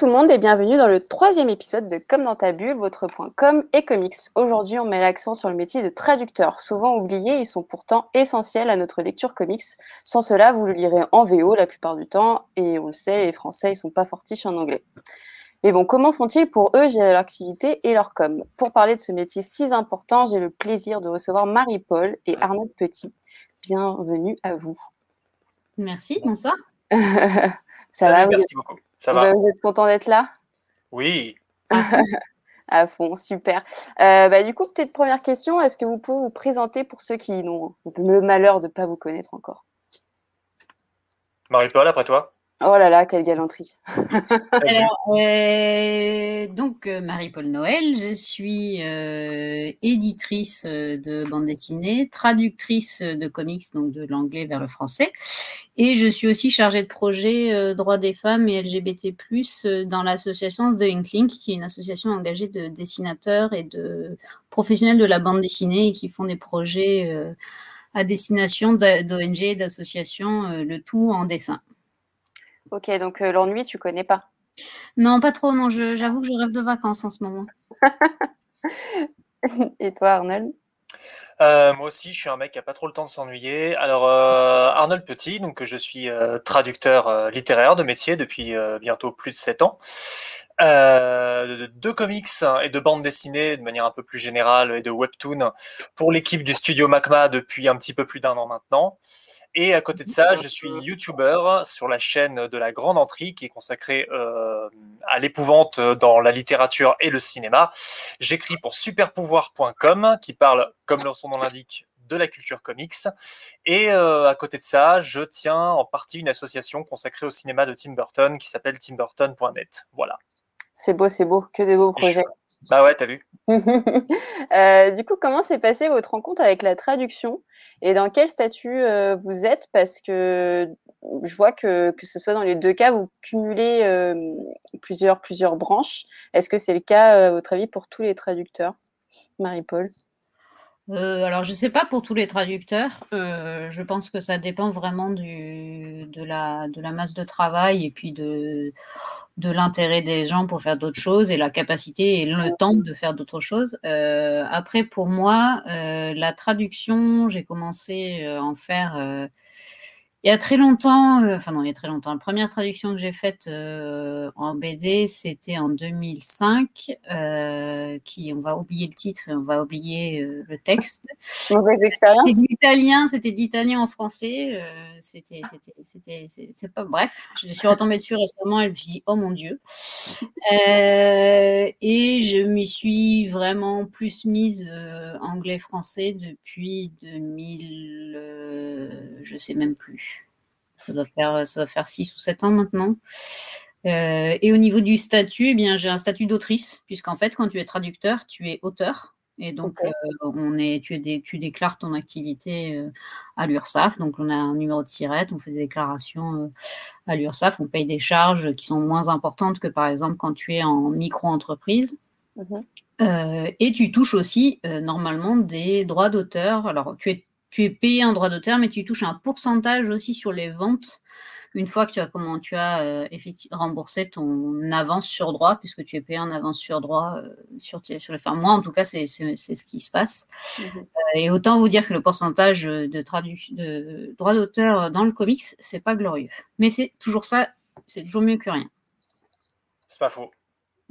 Bonjour tout le monde et bienvenue dans le troisième épisode de Comme dans ta bulle, votre point com et comics. Aujourd'hui, on met l'accent sur le métier de traducteur. Souvent oubliés, ils sont pourtant essentiels à notre lecture comics. Sans cela, vous le lirez en VO la plupart du temps et on le sait, les Français, ils sont pas fortiches en anglais. Mais bon, comment font-ils pour eux gérer leur activité et leur com? Pour parler de ce métier si important, j'ai le plaisir de recevoir Marie-Paul et Arnaud Petit. Bienvenue à vous. Merci, bonsoir. Ça va, merci beaucoup. Ça va. Vous êtes content d'être là? Oui. à fond, super. Euh, bah, du coup, peut-être première question, est-ce que vous pouvez vous présenter pour ceux qui n'ont le malheur de ne pas vous connaître encore? Marie-Paul, après toi Oh là là, quelle galanterie. Alors, euh, donc, euh, Marie-Paul Noël, je suis euh, éditrice de bande dessinée, traductrice de comics, donc de l'anglais vers le français, et je suis aussi chargée de projet droits des femmes et LGBT+, dans l'association The Inklink, qui est une association engagée de dessinateurs et de professionnels de la bande dessinée et qui font des projets à destination d'ONG et d'associations, le tout en dessin. Ok, donc euh, l'ennui, tu connais pas Non, pas trop. Non, j'avoue que je rêve de vacances en ce moment. Et toi, Arnold? Euh, moi aussi, je suis un mec qui a pas trop le temps de s'ennuyer. Alors, euh, Arnold Petit, donc je suis traducteur littéraire de métier depuis bientôt plus de 7 ans. De comics et de bandes dessinées de manière un peu plus générale et de webtoon pour l'équipe du studio Macma depuis un petit peu plus d'un an maintenant. Et à côté de ça, je suis YouTuber sur la chaîne de la Grande Entrée qui est consacrée euh, à l'épouvante dans la littérature et le cinéma. J'écris pour superpouvoir.com qui parle, comme son nom l'indique, de la culture comics. Et euh, à côté de ça, je tiens en partie une association consacrée au cinéma de Tim Burton qui s'appelle timburton.net. Voilà. C'est beau, c'est beau, que de beaux projets. Bah ouais, t'as vu. Euh, du coup, comment s'est passée votre rencontre avec la traduction et dans quel statut euh, vous êtes? Parce que je vois que, que ce soit dans les deux cas, vous cumulez euh, plusieurs, plusieurs branches. Est-ce que c'est le cas, à votre avis, pour tous les traducteurs? Marie-Paul alors, je ne sais pas pour tous les traducteurs. je pense que ça dépend vraiment du, de, la, de la masse de travail et puis de, de l'intérêt des gens pour faire d'autres choses et la capacité et le temps de faire d'autres choses. Euh, après, pour moi, euh, la traduction, j'ai commencé à en faire il y a très longtemps, euh, enfin non, il y a très longtemps, la première traduction que j'ai faite euh, en BD, c'était en 2005, euh, qui, on va oublier le titre et on va oublier le texte. Mauvaise expérience C'était d'italien, c'était d'italien en français, c'était, c'était, c'était, pas, bref, je suis retombée dessus récemment et je me suis dit, oh mon Dieu. et je m'y suis vraiment plus mise anglais-français depuis 2000, je sais même plus. Ça doit faire, ça faire 6 ou 7 ans maintenant. Euh, et au niveau du statut, eh bien, j'ai un statut d'autrice, puisqu'en fait, quand tu es traducteur, tu es auteur. Et donc, euh, on est, tu, tu, déclares ton activité euh, à l'URSSAF. Donc, on a un numéro de SIRET, on fait des déclarations à l'URSSAF, on paye des charges qui sont moins importantes que, par exemple, quand tu es en micro-entreprise. Mhm. et tu touches aussi, normalement, des droits d'auteur. Alors, tu es tu es payé un droit d'auteur, mais tu touches un pourcentage aussi sur les ventes une fois que tu as, comment, tu as euh, remboursé ton avance sur droit, puisque tu es payé en avance sur droit euh, sur, sur les. Enfin, moi, en tout cas, c'est ce qui se passe. Mmh euh, et autant vous dire que le pourcentage de, de droit d'auteur dans le comics, c'est pas glorieux. Mais c'est toujours ça, c'est toujours mieux que rien. C'est pas faux.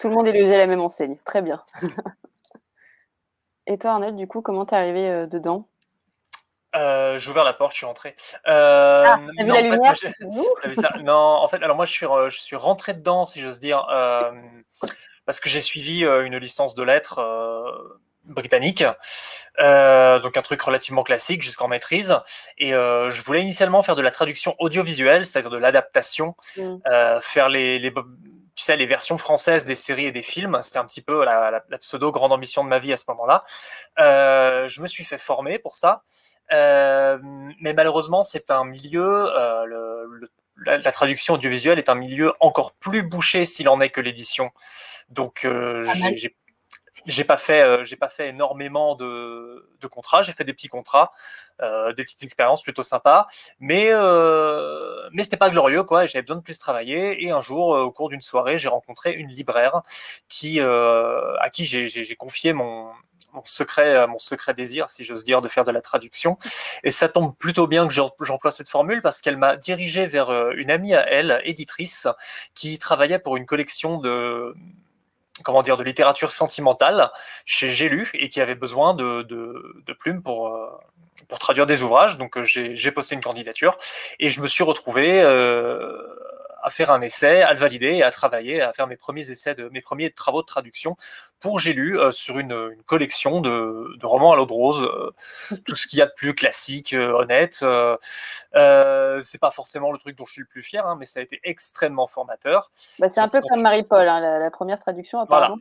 Tout le monde est logé à la même enseigne. Très bien. Et toi, Arnold, du coup, comment t'es arrivé euh, dedans? Euh, j'ai ouvert la porte, je suis rentré. Euh, ah, t'as vu la lumière? Non, en fait, alors moi, je suis, je suis rentré dedans, si j'ose dire, parce que j'ai suivi une licence de lettres britannique, donc un truc relativement classique jusqu'en maîtrise. Et je voulais initialement faire de la traduction audiovisuelle, c'est-à-dire de l'adaptation, mmh. faire les, les tu sais, les versions françaises des séries et des films. C'était un petit peu la, pseudo grande ambition de ma vie à ce moment-là. Euh, je me suis fait former pour ça. Euh, mais malheureusement, c'est un milieu, euh, le, la, traduction audiovisuelle est un milieu encore plus bouché s'il en est que l'édition. Donc, j'ai j'ai pas fait, j'ai pas fait énormément de, de contrats. J'ai fait des petits contrats, des petites expériences plutôt sympas, mais mais c'était pas glorieux quoi. J'avais besoin de plus travailler. Et un jour, au cours d'une soirée, j'ai rencontré une libraire qui à qui j'ai confié mon mon secret, euh, mon secret désir, si j'ose dire, de faire de la traduction. Et ça tombe plutôt bien que j'emploie cette formule parce qu'elle m'a dirigé vers euh, une amie à elle, éditrice, qui travaillait pour une collection de comment dire de littérature sentimentale chez J'ai lu et qui avait besoin de, de, plumes pour euh, pour traduire des ouvrages. Donc j'ai posté une candidature et je me suis retrouvé à faire un essai, à le valider et à travailler, à faire mes premiers essais, de, mes premiers travaux de traduction pour J'ai lu euh, sur une, collection de, romans à l'eau de rose, euh, tout ce qu'il y a de plus classique, euh, honnête. c'est pas forcément le truc dont je suis le plus fier, hein, mais ça a été extrêmement formateur. Bah, c'est un peu comme Marie-Paul, hein, la, première traduction, apparemment,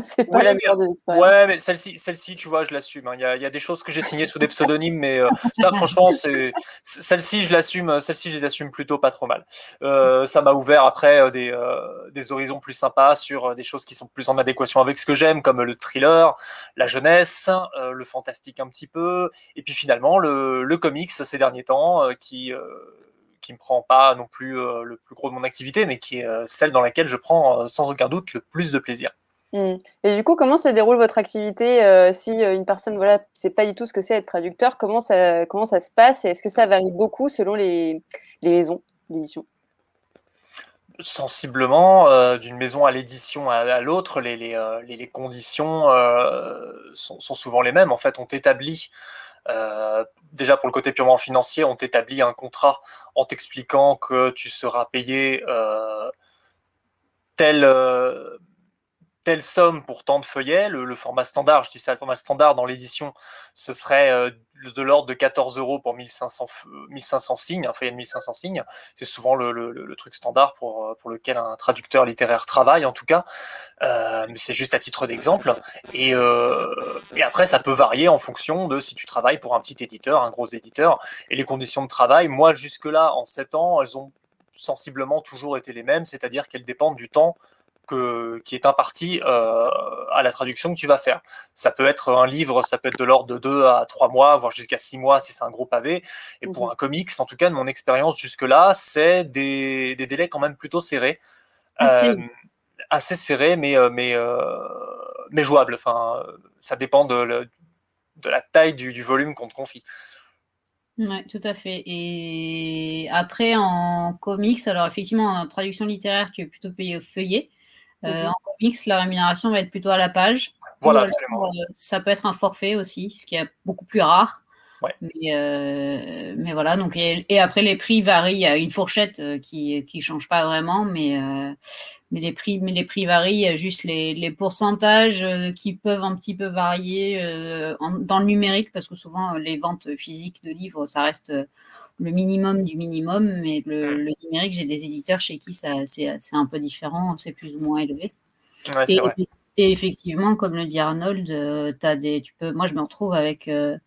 c'est pas la meilleure des expériences. Ouais, mais celle-ci, celle-ci, tu vois, je l'assume. Hein. Il y, a des choses que j'ai signées sous des pseudonymes, mais ça, franchement, c'est celle-ci, je l'assume. Celle-ci, je les assume plutôt pas trop mal. Ça m'a ouvert après des, des horizons plus sympas sur des choses qui sont plus en adéquation avec ce que j'aime, comme le thriller, la jeunesse, euh, le fantastique un petit peu, et puis finalement le, comics ces derniers temps euh, qui euh, qui me prend pas non plus le plus gros de mon activité, mais qui est celle dans laquelle je prends sans aucun doute le plus de plaisir. Mmh. Et du coup, comment se déroule votre activité si une personne, voilà, sait pas du tout ce que c'est être traducteur Comment ça, comment ça se passe est-ce que ça varie beaucoup selon les, les maisons d'édition? Sensiblement euh, d'une maison à l'édition à, l'autre, les, euh, conditions euh, sont, sont, souvent les mêmes. En fait, on t'établit, déjà pour le côté purement financier, on t'établit un contrat en t'expliquant que tu seras payé tel telle somme pour tant de feuillets. Le, format standard, je dis ça, le format standard dans l'édition, ce serait euh, de l'ordre de 14 euros pour 1500, 1500 signes, un feuillet de 1500 signes. C'est souvent le, truc standard pour, euh, pour lequel un traducteur littéraire travaille, en tout cas. Euh, mais c'est juste à titre d'exemple. Et, et, après, ça peut varier en fonction de si tu travailles pour un petit éditeur, un gros éditeur. Et les conditions de travail, moi, jusque-là, en 7 ans, elles ont sensiblement toujours été les mêmes, c'est-à-dire qu'elles dépendent du temps qui est imparti euh, à la traduction que tu vas faire. Ça peut être un livre, ça peut être de l'ordre de 2 à 3 mois, voire jusqu'à 6 mois si c'est un gros pavé. Et pour mhm. un comics, en tout cas, de mon expérience jusque-là, c'est des, des, délais quand même plutôt serrés. Assez, euh, assez serrés, mais, euh, mais, jouables. Enfin, ça dépend de, de la taille du, du volume qu'on te confie. Oui, tout à fait. Et après, en comics, alors effectivement, en traduction littéraire, tu es plutôt payé au feuillet. Euh, mhm. En comics, la rémunération va être plutôt à la page. Voilà, absolument. Euh, ça peut être un forfait aussi, ce qui est beaucoup plus rare. Mais, euh, mais, voilà, donc, et, après les prix varient, il y a une fourchette qui ne change pas vraiment, mais, mais, les, prix, mais les prix varient, il y a juste les, les pourcentages qui peuvent un petit peu varier dans le numérique, parce que souvent les ventes physiques de livres, ça reste le minimum du minimum, mais le, mm. numérique, j'ai des éditeurs chez qui c'est un peu différent, c'est plus ou moins élevé. et, et, effectivement, comme le dit Arnold, euh, as des, tu peux, moi je me retrouve avec, euh,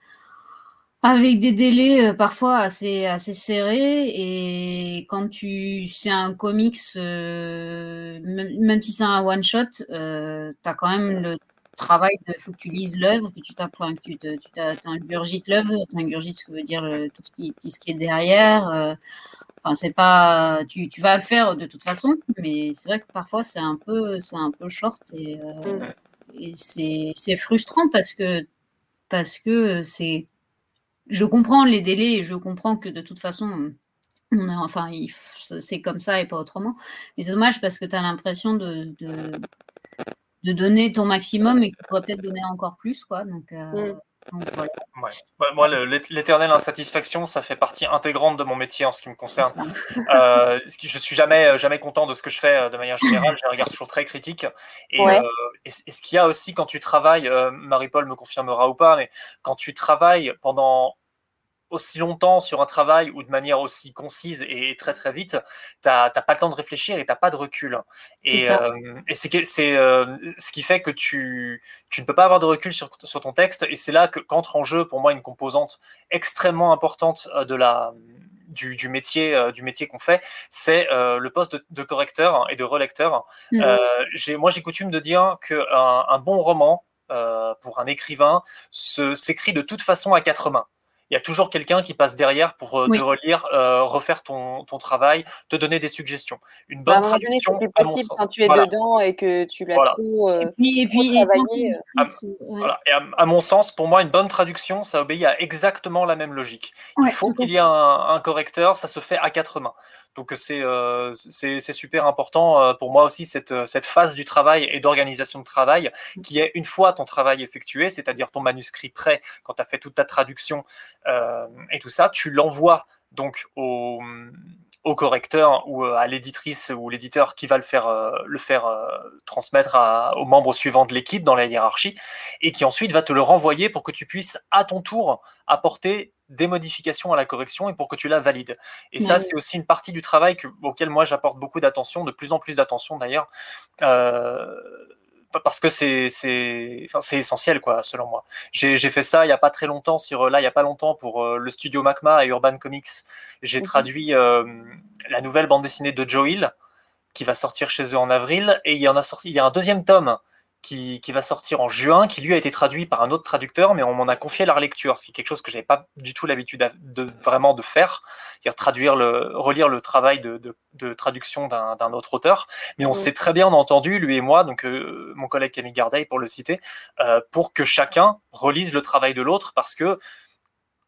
avec des délais euh, parfois assez, assez serrés, et quand tu c'est un comics, même, si c'est un one-shot, tu as quand même le travail, il faut que tu lises l'œuvre, que tu t'apprends, que tu, tu ingurgites l'œuvre, tu ingurgites ce que veut dire tout, ce qui, ce qui est derrière. Euh, enfin, c'est pas, tu, tu, vas le faire de toute façon, mais c'est vrai que parfois c'est un peu, c'est un peu short et, euh, et c'est frustrant parce que parce que c'est, je comprends les délais et je comprends que de toute façon on a, enfin, c'est comme ça et pas autrement. Mais c'est dommage parce que tu as l'impression de, de donner ton maximum et que tu pourrais peut-être donner encore plus. Quoi. Donc, euh, mm. Moi, l'éternelle insatisfaction, ça fait partie intégrante de mon métier en ce qui me concerne. Euh, je suis jamais, jamais content de ce que je fais euh, de manière générale. J'ai un regard toujours très critique. Et, euh, et, ce qu'il y a aussi quand tu travailles, Marie-Paul me confirmera ou pas, mais quand tu travailles pendant aussi longtemps sur un travail ou de manière aussi concise et très très vite, tu n'as pas le temps de réfléchir et tu n'as pas de recul. Et, euh, c'est euh, ce qui fait que tu, tu, ne peux pas avoir de recul sur, sur ton texte. Et c'est là qu'entre en jeu pour moi une composante extrêmement importante euh, de la, du, métier, du métier qu'on fait, c'est le poste de, correcteur et de relecteur. Mmh. moi, j'ai coutume de dire qu'un un bon roman, pour un écrivain, s'écrit de toute façon à quatre mains il y a toujours quelqu'un qui passe derrière pour euh, te relire, euh, refaire ton, ton, travail, te donner des suggestions. Une bonne bah, traduction. C'est plus possible quand tu es dedans et que tu l'as trop, euh, et puis, travaillé. À, à, mon sens, pour moi, une bonne traduction, ça obéit à exactement la même logique. Il faut qu'il y ait un, un, correcteur, ça se fait à quatre mains. Donc euh, c'est super important euh, pour moi aussi cette, euh, cette phase du travail et d'organisation de travail mmh. qui est une fois ton travail effectué, c'est-à-dire ton manuscrit prêt, quand tu as fait toute ta traduction et tout ça, tu l'envoies donc au, au correcteur ou à l'éditrice ou l'éditeur qui va le faire, le faire transmettre aux membres suivants de l'équipe dans la hiérarchie et qui ensuite va te le renvoyer pour que tu puisses à ton tour apporter des modifications à la correction et pour que tu la valides. Et ça, c'est aussi une partie du travail auquel moi j'apporte beaucoup d'attention, de plus en plus d'attention d'ailleurs, euh, parce que c'est enfin, essentiel, quoi, selon moi. J'ai fait ça il n'y a pas très longtemps, sur, là, il n'y a pas longtemps, pour euh, le studio Macma et Urban Comics. J'ai traduit euh, la nouvelle bande dessinée de Joe Hill, qui va sortir chez eux en avril, et il y en a sorti, il y a un deuxième tome qui, va sortir en juin, qui lui a été traduit par un autre traducteur, mais on m'en a confié la relecture, ce qui est quelque chose que j'avais pas du tout l'habitude de, vraiment de faire, c'est-à-dire traduire le, relire le travail de, traduction d'un autre auteur. Mais on s'est très bien entendu, lui et moi, donc euh, mon collègue Camille Gardeil pour le citer, euh, pour que chacun relise le travail de l'autre, parce que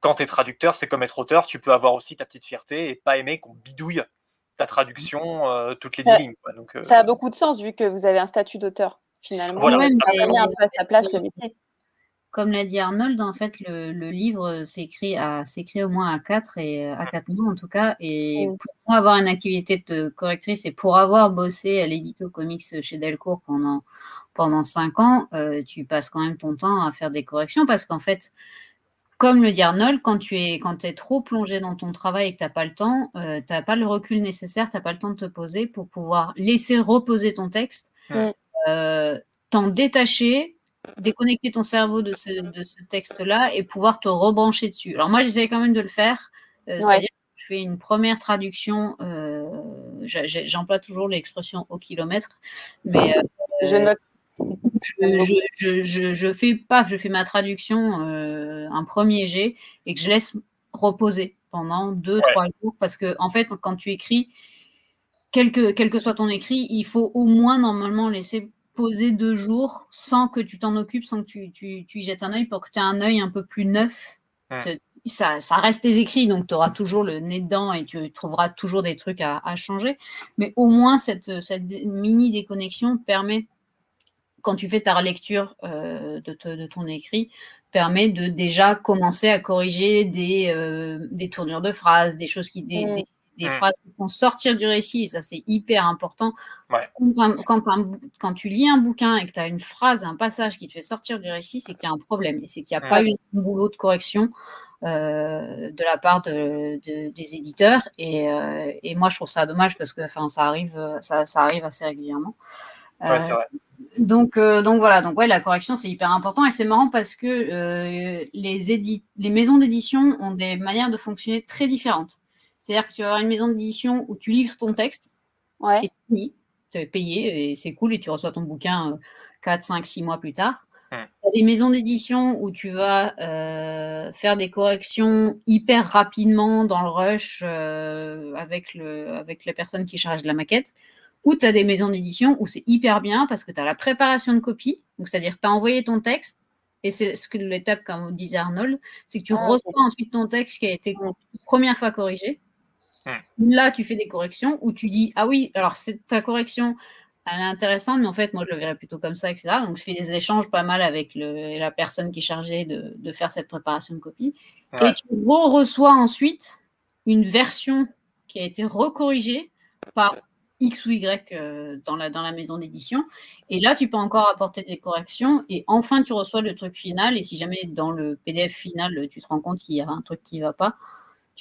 quand tu es traducteur, c'est comme être auteur, tu peux avoir aussi ta petite fierté et pas aimer qu'on bidouille ta traduction euh, toutes les dix lignes. Donc, ça a beaucoup de sens vu que vous avez un statut d'auteur finalement. un peu à sa place le métier. Comme l'a dit Arnold, en fait, le, livre s'écrit à s'écrit au moins à 4 et à 4 mois en tout cas. Et pour moi, avoir une activité de correctrice et pour avoir bossé à l'édito comics chez Delcourt pendant pendant 5 ans, euh, tu passes quand même ton temps à faire des corrections parce qu'en fait, comme le dit Arnold, quand tu es, quand es trop plongé dans ton travail et que tu n'as pas le temps, euh, tu n'as pas le recul nécessaire, tu n'as pas le temps de te poser pour pouvoir laisser reposer ton texte. Euh, t'en détacher, déconnecter ton cerveau de ce, de ce texte-là et pouvoir te rebrancher dessus. Alors moi, j'essaie quand même de le faire. Euh, c'est-à-dire que je fais une première traduction, euh, j'emploie toujours l'expression au kilomètre, mais je note. Je, je, je, fais pas, je fais ma traduction un premier jet et que je laisse reposer pendant deux, trois jours parce que en fait, quand tu écris, quel que, soit ton écrit, il faut au moins normalement laisser poser deux jours sans que tu t'en occupes, sans que tu, tu, y jettes un œil pour que tu aies un œil un peu plus neuf. Ça, ça, reste tes écrits, donc tu auras toujours le nez dedans et tu trouveras toujours des trucs à, changer. Mais au moins, cette, cette, mini déconnexion permet, quand tu fais ta relecture euh, de, ton écrit, permet de déjà commencer à corriger des, euh, des tournures de phrases, des choses qui, des, mm des mmh. phrases qui font sortir du récit, et ça c'est hyper important. Quand, quand, tu lis un bouquin et que tu as une phrase, un passage qui te fait sortir du récit, c'est qu'il y a un problème, et c'est qu'il n'y a pas eu un boulot de correction euh, de la part de, des éditeurs. Et, euh, et, moi je trouve ça dommage parce que ça arrive, ça, ça, arrive assez régulièrement. Ouais. Euh, donc, donc voilà, donc ouais, la correction c'est hyper important et c'est marrant parce que les, les maisons d'édition ont des manières de fonctionner très différentes. C'est-à-dire que tu vas avoir une maison d'édition où tu livres ton texte ouais. et c'est fini. Tu es payé et c'est cool et tu reçois ton bouquin 4, 5, 6 mois plus tard. Tu as des maisons d'édition où tu vas euh, faire des corrections hyper rapidement dans le rush euh, avec, le, avec la personne qui charge de la maquette. Ou tu as des maisons d'édition où c'est hyper bien parce que tu as la préparation de copie. Donc, c'est-à-dire tu as envoyé ton texte, et c'est ce que l'étape, comme disait Arnold, c'est que tu ah, reçois ensuite ton texte qui a été la première fois corrigé. Là, tu fais des corrections où tu dis Ah oui, alors ta correction, elle est intéressante, mais en fait, moi, je le verrais plutôt comme ça, etc. Donc, je fais des échanges pas mal avec le, la personne qui est chargée de, de faire cette préparation de copie. Et tu reçois ensuite une version qui a été recorrigée par X ou Y euh, dans, la, dans la maison d'édition. Et là, tu peux encore apporter des corrections. Et enfin, tu reçois le truc final. Et si jamais dans le PDF final, tu te rends compte qu'il y a un truc qui ne va pas,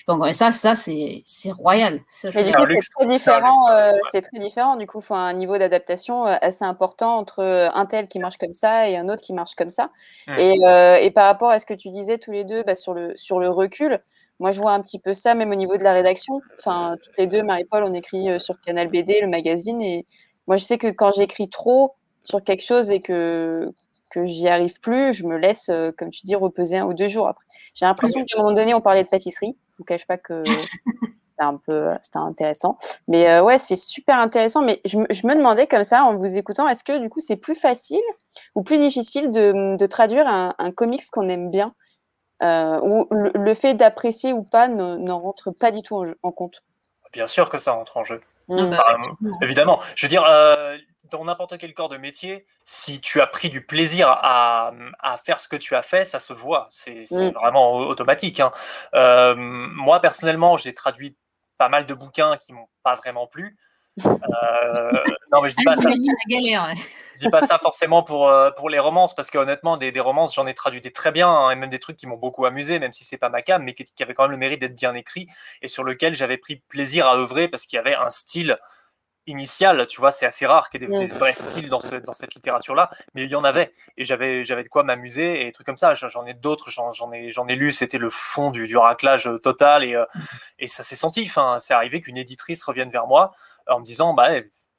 tu peux encore. Et ça, ça c'est royal. c'est très différent. Euh, c'est très différent. Du coup, il faut un niveau d'adaptation euh, assez important entre un tel qui marche comme ça et un autre qui marche comme ça. Et, et, par rapport à ce que tu disais tous les deux bah, sur, le, sur le recul, Moi, je vois un petit peu ça, même au niveau de la rédaction. Enfin, toutes les deux, Marie-Paul, on écrit sur Canal BD, le magazine. Et moi, je sais que quand j'écris trop sur quelque chose et que, que j'y arrive plus, je me laisse, comme tu dis, reposer un ou deux jours après. J'ai l'impression qu'à un moment donné, on parlait de pâtisserie. Je vous cache pas que c'était un peu c'était intéressant. Mais ouais, c'est super intéressant. Mais je, je, me demandais comme ça, en vous écoutant, est-ce que du coup, c'est plus facile ou plus difficile de, de traduire un, un comics qu'on aime bien euh, où le, fait d'apprécier ou pas ne, rentre pas du tout en, compte? Bien sûr que ça rentre en jeu. Mmh. évidemment. Je veux dire, euh, dans n'importe quel corps de métier, si tu as pris du plaisir à, faire ce que tu as fait, ça se voit. C'est mmh. vraiment automatique. Hein. Euh, moi, personnellement, j'ai traduit pas mal de bouquins qui m'ont pas vraiment plu. Euh, non, mais je dis pas ça. Je dis pas ça forcément pour, euh, pour les romances, parce que honnêtement, des, des romances, j'en ai traduit des très bien, hein, et même des trucs qui m'ont beaucoup amusé, même si c'est pas ma cam, mais qui, qui, avaient quand même le mérite d'être bien écrits, et sur lequel j'avais pris plaisir à œuvrer, parce qu'il y avait un style initial, tu vois, c'est assez rare qu'il y ait des, vrais styles dans, ce, dans cette littérature-là, mais il y en avait, et j'avais, j'avais de quoi m'amuser, et des trucs comme ça, j'en ai d'autres, j'en, ai, j'en ai lu, c'était le fond du, du raclage total, et, euh, et ça s'est senti, enfin, c'est arrivé qu'une éditrice revienne vers moi, en me disant bah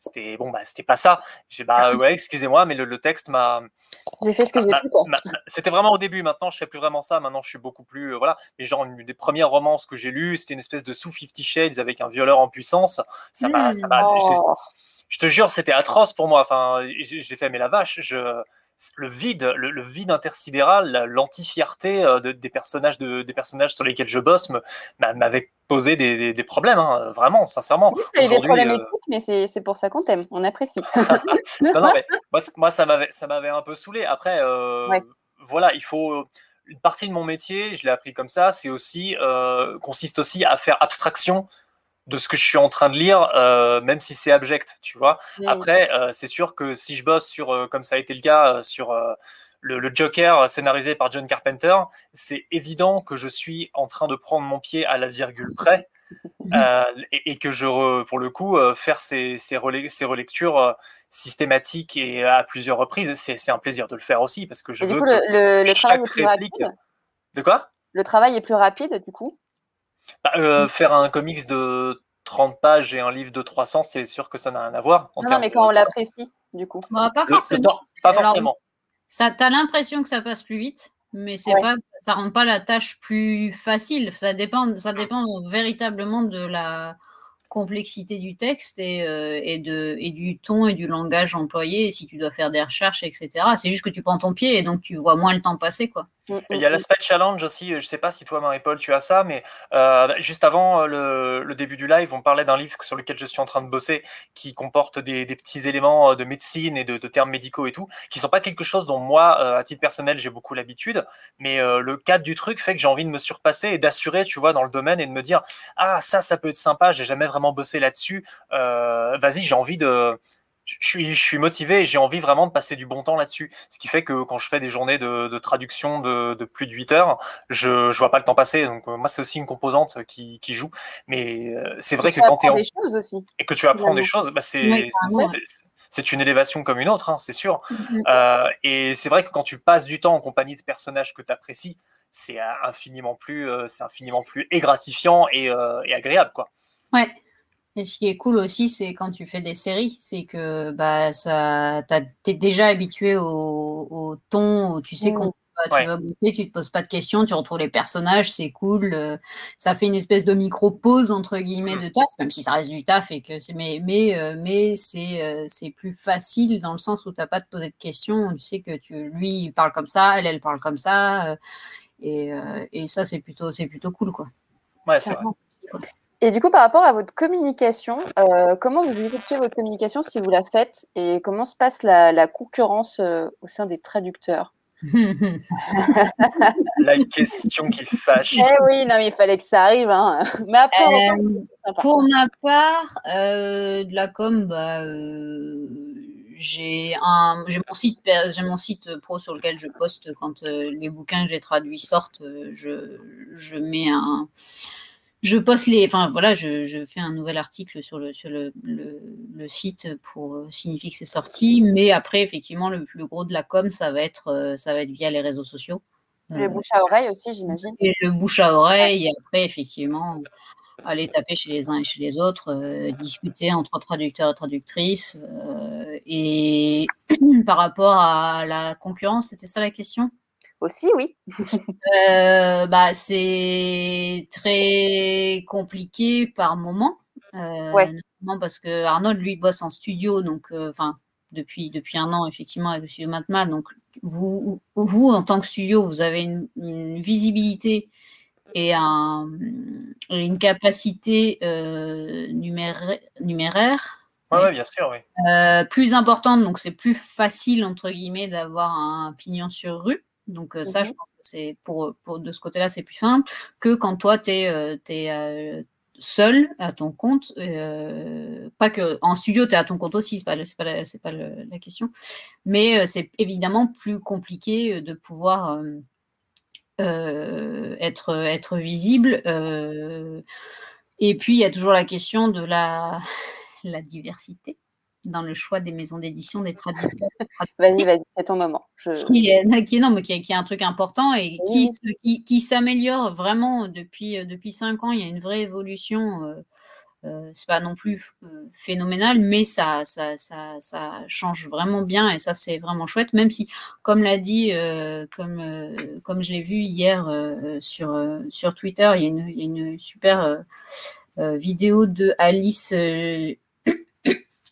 c'était bon bah c'était pas ça. J'ai bah ouais excusez-moi mais le, texte m'a j'ai fait ce que j'ai pu c'était vraiment au début maintenant je fais plus vraiment ça maintenant je suis beaucoup plus euh, voilà. Mais genre une des premières romances que j'ai lues c'était une espèce de sous Fifty Shades avec un violeur en puissance. Ça m'a ça m'a oh. je, te jure c'était atroce pour moi. Enfin j'ai fait mais la vache je le vide, le, vide intersidéral, l'anti-fierté euh, des personnages de, des personnages sur lesquels je bosse m'avait posé des, des, problèmes, hein, vraiment, sincèrement. Oui, a eu des problèmes euh... mais c'est pour ça qu'on t'aime, on apprécie. non, mais moi, ça m'avait un peu saoulé. Après, euh, voilà, il faut une partie de mon métier, je l'ai appris comme ça, c'est aussi euh, consiste aussi à faire abstraction de ce que je suis en train de lire, euh, même si c'est abject, tu vois. Après, euh, c'est sûr que si je bosse sur, euh, comme ça a été le cas, sur le, Joker scénarisé par John Carpenter, c'est évident que je suis en train de prendre mon pied à la virgule près et, que je, pour le coup, faire ces, ces, relectures systématiques et à plusieurs reprises, c'est un plaisir de le faire aussi parce que je veux le, le, travail est plus Rapide? De quoi? Le travail est plus rapide, du coup? Bah, euh, faire un comics de 30 pages et un livre de 300, c'est sûr que ça n'a rien à voir. non, mais quand on l'apprécie, du coup. Bah, pas forcément. pas forcément. ça, tu as l'impression que ça passe plus vite, mais c'est pas, ça rend pas la tâche plus facile. Ça dépend, ça dépend véritablement de la complexité du texte et, euh, et, de, et du ton et du langage employé, si tu dois faire des recherches, etc. C'est juste que tu prends ton pied et donc tu vois moins le temps passer. Quoi. Mm, il y a mm, l'aspect mm. challenge aussi, je ne sais pas si toi Marie-Paul tu as ça, mais euh, juste avant euh, le, début du live, on parlait d'un livre sur lequel je suis en train de bosser qui comporte des, petits éléments de médecine et de, termes médicaux et tout, qui sont pas quelque chose dont moi, à titre personnel, j'ai beaucoup l'habitude, mais le cadre du truc fait que j'ai envie de me surpasser et d'assurer, tu vois, dans le domaine et de me dire, ah ça, ça peut être sympa, j'ai jamais vraiment bossé là-dessus, vas-y, j'ai envie de je suis, je suis motivé et j'ai envie vraiment de passer du bon temps là-dessus. Ce qui fait que quand je fais des journées de, traduction de, plus de 8 heures, je ne vois pas le temps passer. Donc, euh, moi, c'est aussi une composante qui, joue. Mais euh, c'est vrai que quand tu es en... des choses aussi. Et que tu apprends des choses, bah, c'est. c'est une élévation comme une autre, hein, c'est sûr. Mm-hmm. Euh, et c'est vrai que quand tu passes du temps en compagnie de personnages que tu apprécies, c'est infiniment plus, c'est infiniment plus et gratifiant et, et agréable, quoi. Ouais. Et ce qui est cool aussi, c'est quand tu fais des séries, c'est que bah, ça, t'es déjà habitué au, ton, tu sais mmh. quand tu vas bosser, tu te poses pas de questions, tu retrouves les personnages, c'est cool. Euh, ça fait une espèce de micro-pause entre guillemets mmh. de taf, même si ça reste du taf et que c'est mais mais euh, mais c'est euh, c'est plus facile dans le sens où tu n'as pas à te poser de questions. Tu sais que tu lui il parle comme ça, elle elle parle comme ça, et, et ça c'est plutôt c'est plutôt cool quoi. Ouais, c'est vrai. Et du coup, par rapport à votre communication, euh, comment vous effectuez votre communication si vous la faites et comment se passe la, concurrence euh, au sein des traducteurs? La question qui fâche. Eh oui, non, mais il fallait que ça arrive. Hein. Mais après, euh, pour ma part, de la com, bah, j'ai un, j'ai mon site, j'ai mon site pro sur lequel je poste quand les bouquins que j'ai traduits sortent. je, je mets un je poste les, enfin voilà, je, fais un nouvel article sur le, sur le, site pour euh, signifier que c'est sorti, mais après effectivement le plus gros de la com, ça va être, euh, ça va être via les réseaux sociaux. Le bouche à oreille aussi, j'imagine. Et le bouche à oreille, et après, effectivement, aller taper chez les uns et chez les autres, discuter entre traducteurs et traductrices. et par rapport à la concurrence, c'était ça la question? Aussi, oui. euh, bah, c'est très compliqué par moment. Euh, ouais. Notamment parce que Arnold, lui, bosse en studio, donc, enfin, depuis, depuis un an, effectivement, avec le studio Matma. Donc, vous, vous, en tant que studio, vous avez une, une visibilité et, un, une capacité euh, numéraire. numéraire Ouais, ouais, bien sûr, oui. euh, plus importante, donc c'est plus facile, entre guillemets, d'avoir un pignon sur rue. Donc ça, Mhm. je pense que c'est pour, pour de ce côté-là, c'est plus simple que quand toi, tu es, seul à ton compte. euh, pas que en studio, tu es à ton compte aussi, c'est pas, pas, la, c'est pas le- la question. Mais euh, c'est évidemment plus compliqué de pouvoir euh, être, être visible. et puis, il y a toujours la question de la, la diversité dans le choix des maisons d'édition, des traducteurs. Vas-y, vas-y, c'est ton moment. Je... qui est, qui est, non, mais qui est, qui est un truc important et Oui. qui, qui, qui s'améliore vraiment depuis, euh, depuis cinq ans. Il y a une vraie évolution. Euh, euh, c'est pas non plus euh, phénoménal, mais ça, ça, ça, ça change vraiment bien et ça, c'est vraiment chouette. Même si, comme l'a dit, euh, comme, euh, comme je l'ai vu hier sur, sur Twitter, il y a une, il y a une super vidéo de Alice.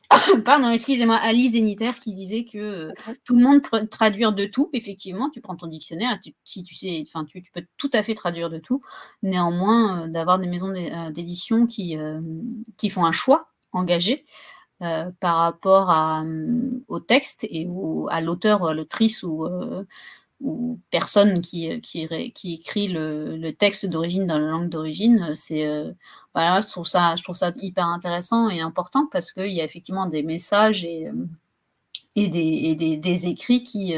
Pardon, excusez-moi, Alice Zénitaire qui disait que euh, tout le monde peut traduire de tout. Effectivement, tu prends ton dictionnaire, tu- si tu sais, enfin, tu, tu peux tout à fait traduire de tout. Néanmoins, euh, d'avoir des maisons euh, d'édition qui, euh, qui font un choix engagé par rapport à, euh, au texte et au- à l'auteur, ou à l'autrice ou, ou personne qui, euh, qui, écrit le, le texte d'origine dans la langue d'origine, euh, c'est euh, voilà, je trouve ça, je trouve ça hyper intéressant et important parce qu'il y a effectivement des messages et, et, des, et des, des écrits qui,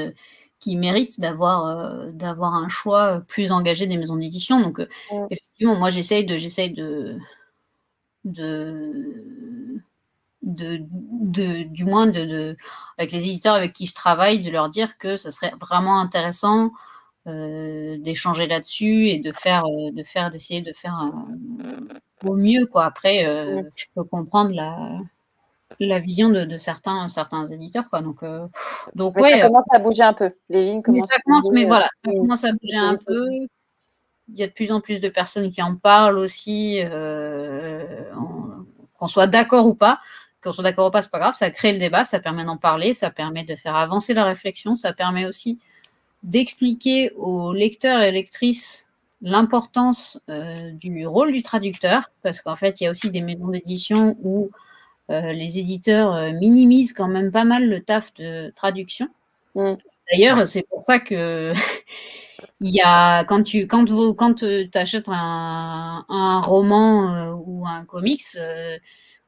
qui méritent d'avoir euh, d'avoir un choix plus engagé des maisons d'édition. Donc, euh, effectivement, moi, j'essaye de, j'essaye de, de, de, de- du moins de, de- avec les éditeurs avec qui je travaille, de leur dire que ce serait vraiment intéressant euh, d'échanger là-dessus et de faire, euh, de faire, d'essayer de faire euh, au mieux, quoi. Après, euh, je peux comprendre la, la vision de, de certains, certains éditeurs, quoi. Donc, euh, donc Mais ouais, ça commence à bouger un peu. Les lignes mais commencent ça à commence, bouger, mais voilà, ça mm. commence à bouger un peu. Il y a de plus en plus de personnes qui en parlent aussi, euh, qu'on soit d'accord ou pas. Qu'on soit d'accord ou pas, c'est pas grave, ça crée le débat, ça permet d'en parler, ça permet de faire avancer la réflexion, ça permet aussi d'expliquer aux lecteurs et lectrices l'importance euh, du rôle du traducteur, parce qu'en fait, il y a aussi des maisons d'édition où euh, les éditeurs euh, minimisent quand même pas mal le taf de traduction. Mm. D'ailleurs, c'est pour ça que il y a quand tu quand vous quand tu achètes un, un roman ou un comics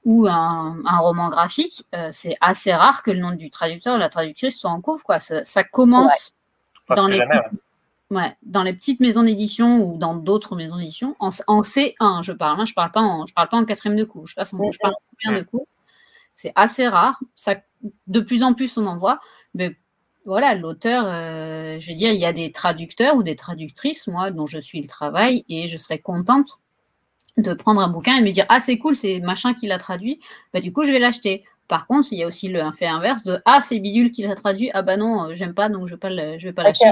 ou un, un roman graphique, euh, c'est assez rare que le nom du traducteur ou la traductrice soit en couvre. Quoi. Ça, ça commence dans les, jamais. ouais. petites, ouais, dans les petites maisons d'édition ou dans d'autres maisons d'édition, en, en C1, je parle, hein, je parle pas en, je parle pas en quatrième de cours, je, passe en- je parle en première de cours. C'est assez rare, ça, de plus en plus on en voit, mais voilà, l'auteur, euh, je veux dire, il y a des traducteurs ou des traductrices, moi, dont je suis le travail, et je serais contente de prendre un bouquin et me dire, ah, c'est cool, c'est machin qui l'a traduit, bah, du coup, je vais l'acheter. Par contre, il y a aussi le fait inverse de, ah, c'est Bidule qui l'a traduit, ah, bah non, euh, j'aime pas, donc je vais pas, le- je vais pas l'acheter.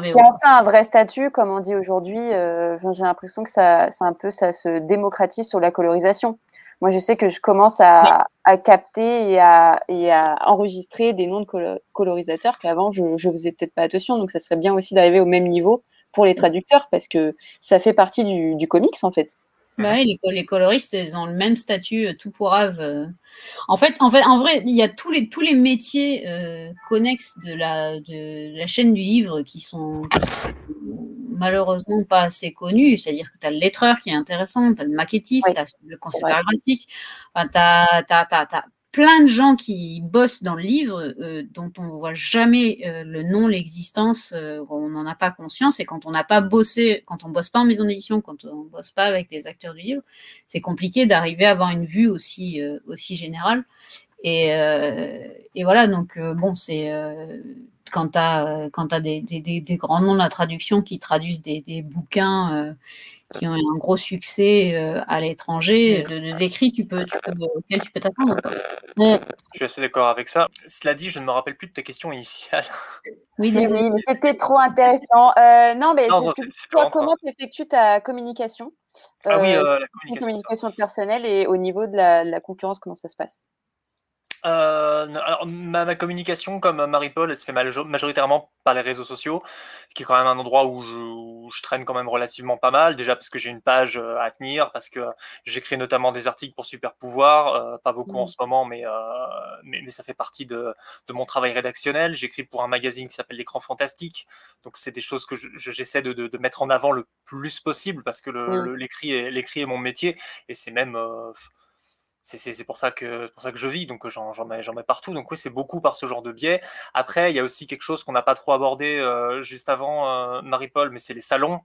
vais Qui a enfin un vrai statut, comme on dit aujourd'hui. euh, J'ai l'impression que ça, c'est un peu, ça se démocratise sur la colorisation. Moi, je sais que je commence à, à capter et à, et à enregistrer des noms de colo- colorisateurs qu'avant, je ne faisais peut-être pas attention. Donc, ça serait bien aussi d'arriver au même niveau pour les traducteurs parce que ça fait partie du, du comics, en fait. Bah oui, les, les coloristes, ils ont le même statut, euh, tout pour ave. euh. En fait, en fait, en vrai, il y a tous les tous les métiers euh, connexes de la de la chaîne du livre qui sont, qui sont malheureusement pas assez connus. C'est-à-dire que tu as le lettreur qui est intéressant, tu as le maquettiste, Oui, tu as le concepteur graphique, tu as, plein de gens qui bossent dans le livre euh, dont on voit jamais euh, le nom, l'existence, euh, on n'en a pas conscience. Et quand on n'a pas bossé, quand on bosse pas en maison d'édition, quand on bosse pas avec les acteurs du livre, c'est compliqué d'arriver à avoir une vue aussi, euh, aussi générale. Et, euh, et voilà, donc euh, bon, c'est quand tu as, as des, des, des, grands noms de la traduction qui traduisent des, bouquins qui ont un gros succès à l'étranger, de, d'écrit, tu peux, tu peux, auquel tu peux t'attendre. Je suis assez d'accord avec ça. Cela dit, je ne me rappelle plus de ta question initiale. Oui, mais c'était trop intéressant. non, mais toi, comment tu effectues ta communication? Ah oui, la communication, communication personnelle et au niveau de la concurrence, comment ça se passe? Euh, alors, ma, communication, comme Marie-Paul, elle se fait majoritairement par les réseaux sociaux, qui est quand même un endroit où je, traîne quand même relativement pas mal. Déjà parce que j'ai une page euh, à tenir, parce que j'écris notamment des articles pour Super Pouvoir, euh, pas beaucoup en mmh. ce moment, mais, mais, ça fait partie de, mon travail rédactionnel. J'écris pour un magazine qui s'appelle L'écran fantastique, donc c'est des choses que j'essaie de, de, mettre en avant le plus possible, parce que mmh. l'écrit est, est, mon métier, et c'est même c'est pour ça que je vis donc j'en mets, mets partout. Donc oui c'est beaucoup par ce genre de biais. Après il y a aussi quelque chose qu'on n'a pas trop abordé euh, juste avant euh, Marie-Paul mais c'est les salons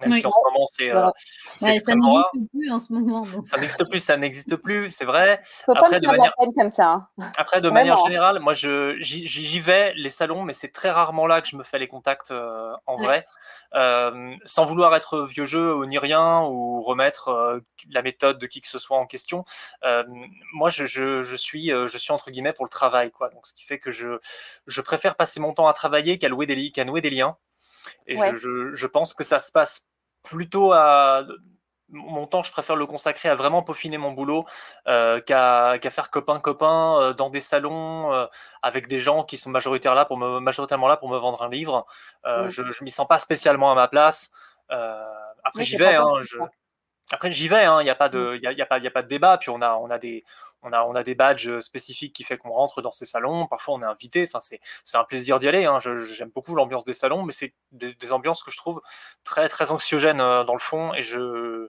même si en ce moment c'est. Euh, ça n'existe plus en ce moment. Ça n'existe plus, ça n'existe plus, c'est vrai. Faut Après, pas de manière... la peine comme ça. Hein. Après, de manière générale, moi j'y vais, les salons, mais c'est très rarement là que je me fais les contacts euh, en vrai. Euh, sans vouloir être vieux jeu ou ni rien, ou remettre la méthode de qui que ce soit en question. moi, je, je, suis, je suis entre guillemets pour le travail. Quoi. Donc, ce qui fait que je, je préfère passer mon temps à travailler qu'à nouer des liens. Et je, je, pense que ça se passe plutôt à mon temps, je préfère le consacrer à vraiment peaufiner mon boulot euh, qu'à faire copain-copain euh, dans des salons euh, avec des gens qui sont majoritairement là pour me, majoritairement là pour me vendre un livre. Je ne m'y sens pas spécialement à ma place. après, j'y vais. Hein, après, j'y vais. Il n'y a, pas de, y a, y a, pas, y a pas de débat. Puis on a, on a des, on a, on a des badges euh, spécifiques qui fait qu'on rentre dans ces salons. Parfois, on est invité. Enfin, c'est, un plaisir d'y aller. Hein. j'aime beaucoup l'ambiance des salons, mais c'est des, ambiances que je trouve très, très anxiogènes euh, dans le fond. Et je,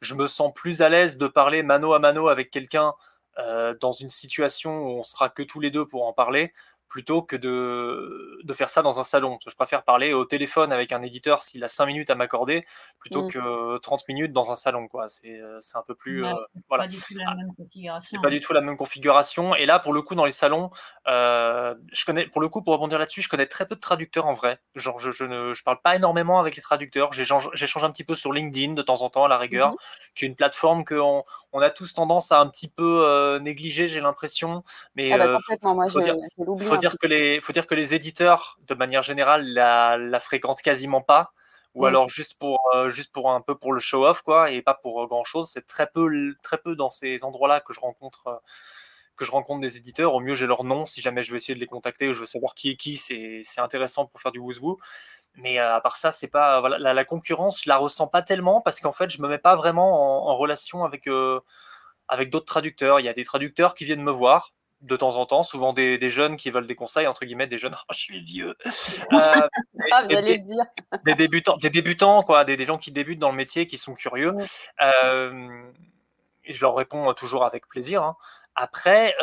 je me sens plus à l'aise de parler mano à mano avec quelqu'un euh, dans une situation où on sera que tous les deux pour en parler, plutôt que de, de, faire ça dans un salon. Je préfère parler au téléphone avec un éditeur s'il a 5 minutes à m'accorder, plutôt mmh. que 30 minutes dans un salon. C'est euh, un peu plus... Euh, voilà. pas du tout la ah, même configuration. C'est pas du tout la même configuration. Et là, pour le coup, dans les salons, euh, je connais, pour le coup, pour rebondir là-dessus, je connais très peu de traducteurs en vrai. Genre, je, je ne je parle pas énormément avec les traducteurs. J'échange un petit peu sur LinkedIn de temps en temps, à la rigueur, mmh qui est une plateforme qu'on on a tous tendance à un petit peu euh, négliger, j'ai l'impression. Mais ah bah, complètement, faut, dire, faut, dire que les, faut dire que les éditeurs, de manière générale, la, la fréquentent quasiment pas. Ou mm. alors juste pour euh, juste pour un peu pour le show off quoi et pas pour grand chose c'est très peu très peu dans ces endroits là que je rencontre que je rencontre des éditeurs. Au mieux j'ai leur nom. Si jamais je veux essayer de les contacter ou je veux savoir qui est qui c'est intéressant pour faire du wouzou mais euh, à part ça, c'est pas voilà, la, concurrence, je la ressens pas tellement parce qu'en fait, je me mets pas vraiment en, relation avec euh, avec d'autres traducteurs. Il y a des traducteurs qui viennent me voir de temps en temps, souvent des, jeunes qui veulent des conseils entre guillemets, des jeunes. Oh, je suis vieux. Euh, ah, vous allez le dire. des débutants, des débutants quoi, des, gens qui débutent dans le métier, qui sont curieux. et je leur réponds toujours avec plaisir. Hein. Après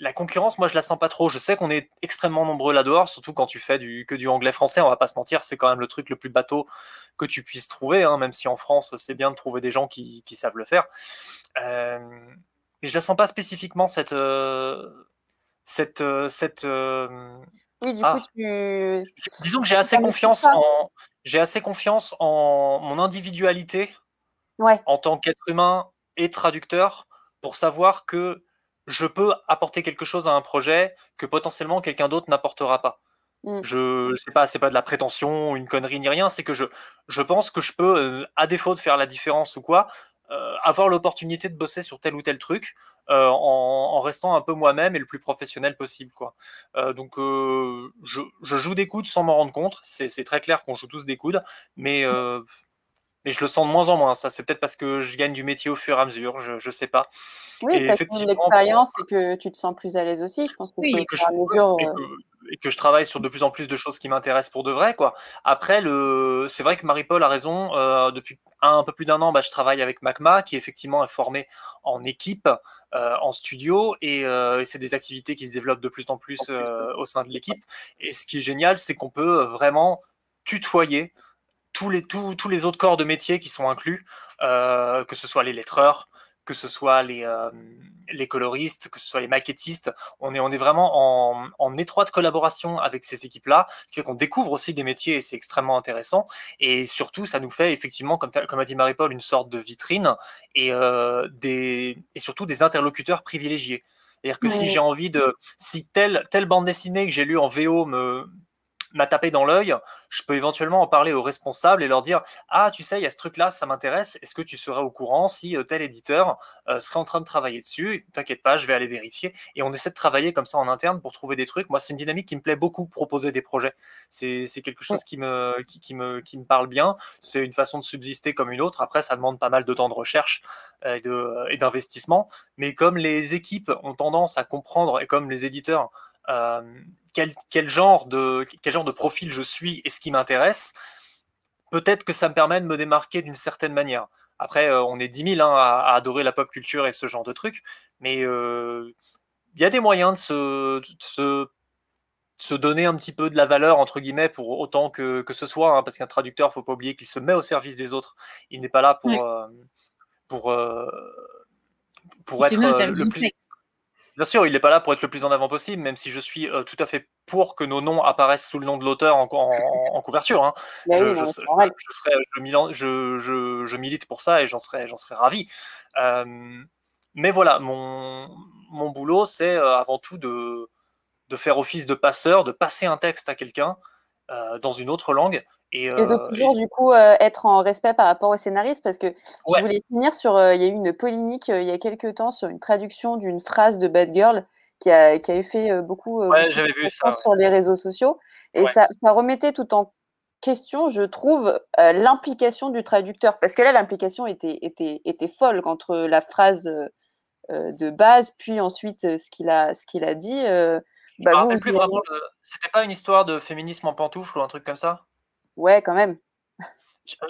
la concurrence, moi, je la sens pas trop. Je sais qu'on est extrêmement nombreux là-dehors, surtout quand tu fais du, que du anglais-français. On va pas se mentir, c'est quand même le truc le plus bateau que tu puisses trouver, hein, même si en France, c'est bien de trouver des gens qui, savent le faire. Euh, mais je la sens pas spécifiquement cette. Euh, cette, euh, cette oui, du coup, ah. tu... Disons que j'ai assez confiance en. J'ai assez confiance en mon individualité ouais. en tant qu'être humain et traducteur pour savoir que je peux apporter quelque chose à un projet que potentiellement quelqu'un d'autre n'apportera pas. Mm. Je sais pas, c'est pas de la prétention, une connerie ni rien, c'est que je, je pense que je peux, euh, à défaut de faire la différence ou quoi, euh, avoir l'opportunité de bosser sur tel ou tel truc euh, en, restant un peu moi-même et le plus professionnel possible. Quoi. donc je, je, joue des coudes sans m'en rendre compte, c'est très clair qu'on joue tous des coudes, mais mais je le sens de moins en moins. Ça, c'est peut-être parce que je gagne du métier au fur et à mesure. Je ne sais pas. Oui, et effectivement, l'expérience et que tu te sens plus à l'aise aussi. Je pense que oui, à mesure. Et que, je travaille sur de plus en plus de choses qui m'intéressent pour de vrai. Quoi. Après, le... c'est vrai que Marie-Paul a raison. Euh, depuis un, peu plus d'un an, bah, je travaille avec MACMA, qui effectivement est formé en équipe, euh, en studio, euh, et, c'est des activités qui se développent de plus en plus au sein de l'équipe. Et ce qui est génial, c'est qu'on peut vraiment tutoyer tous les, tous, les autres corps de métier qui sont inclus, euh, que ce soit les lettreurs, que ce soit les, euh, les coloristes, que ce soit les maquettistes. On est, on est vraiment en, en étroite collaboration avec ces équipes-là, ce qui fait qu'on découvre aussi des métiers et c'est extrêmement intéressant. Et surtout, ça nous fait effectivement, comme, comme a dit Marie-Paul, une sorte de vitrine et, des, et surtout des interlocuteurs privilégiés. C'est-à-dire que si j'ai envie de. Si telle, telle bande dessinée que j'ai lue en VO me, m'a tapé dans l'œil, je peux éventuellement en parler aux responsables et leur dire Ah, tu sais, il y a ce truc-là, ça m'intéresse. Est-ce que tu serais au courant si euh, tel éditeur euh, serait en train de travailler dessus? T'inquiète pas, je vais aller vérifier. Et on essaie de travailler comme ça en interne pour trouver des trucs. Moi, c'est une dynamique qui me plaît beaucoup, proposer des projets. C'est quelque chose qui me, qui, me, qui me parle bien. C'est une façon de subsister comme une autre. Après, ça demande pas mal de temps de recherche euh, et d'investissement. Mais comme les équipes ont tendance à comprendre et comme les éditeurs euh, quel, genre de, quel genre de profil je suis et ce qui m'intéresse, peut-être que ça me permet de me démarquer d'une certaine manière. Après, euh, on est 10 000 hein, à, adorer la pop culture et ce genre de trucs, mais euh, il y a des moyens de se, se, donner un petit peu de la valeur, entre guillemets, pour autant que, que ce soit, hein, parce qu'un traducteur, faut pas oublier qu'il se met au service des autres. Il n'est pas là pour, pour, pour être le plus... Bien sûr, il n'est pas là pour être le plus en avant possible, même si je suis euh, tout à fait pour que nos noms apparaissent sous le nom de l'auteur en, couverture. je, milite pour ça et j'en serais, serais ravi. Euh, mais voilà, mon, mon boulot, c'est euh, avant tout de, de, faire office de passeur, de passer un texte à quelqu'un dans une autre langue et, de euh, toujours, du coup, euh, être en respect par rapport au scénariste, parce que je voulais finir sur. Euh, il y a eu une polémique il y a quelques temps sur une traduction d'une phrase de Bad Girl qui, a, qui avait fait beaucoup, vu ça. sur les réseaux sociaux. Et ça, ça, remettait tout en question, je trouve, l'implication du traducteur. Parce que là, l'implication était, était, était folle entre la phrase de base, puis ensuite ce qu'il a, ce qu'il a dit. Bah, C'était pas une histoire de féminisme en pantoufle ou un truc comme ça? Ouais, quand même.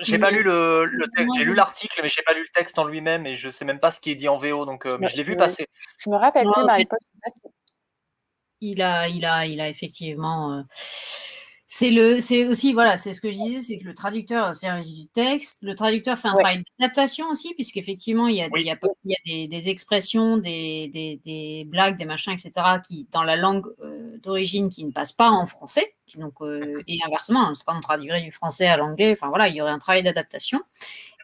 J'ai pas lu le, texte, j'ai lu l'article, mais j'ai pas lu le texte en lui-même et je sais même pas ce qui est dit en VO, donc euh, mais je l'ai vu passer. Je me rappelle plus, Marie-Paul. Il a, il a, il a effectivement. Euh, c'est le, c'est aussi, voilà, c'est ce que je disais, c'est que le traducteur au service du texte, le traducteur fait un travail d'adaptation aussi, puisqu'effectivement, il y a, il y a, il y a des, expressions, des, des, des, blagues, des machins, etc., qui, dans la langue euh, d'origine, qui ne passent pas en français, qui, donc, euh, et inversement, hein, c'est pas on traduirait du français à l'anglais, enfin voilà, il y aurait un travail d'adaptation.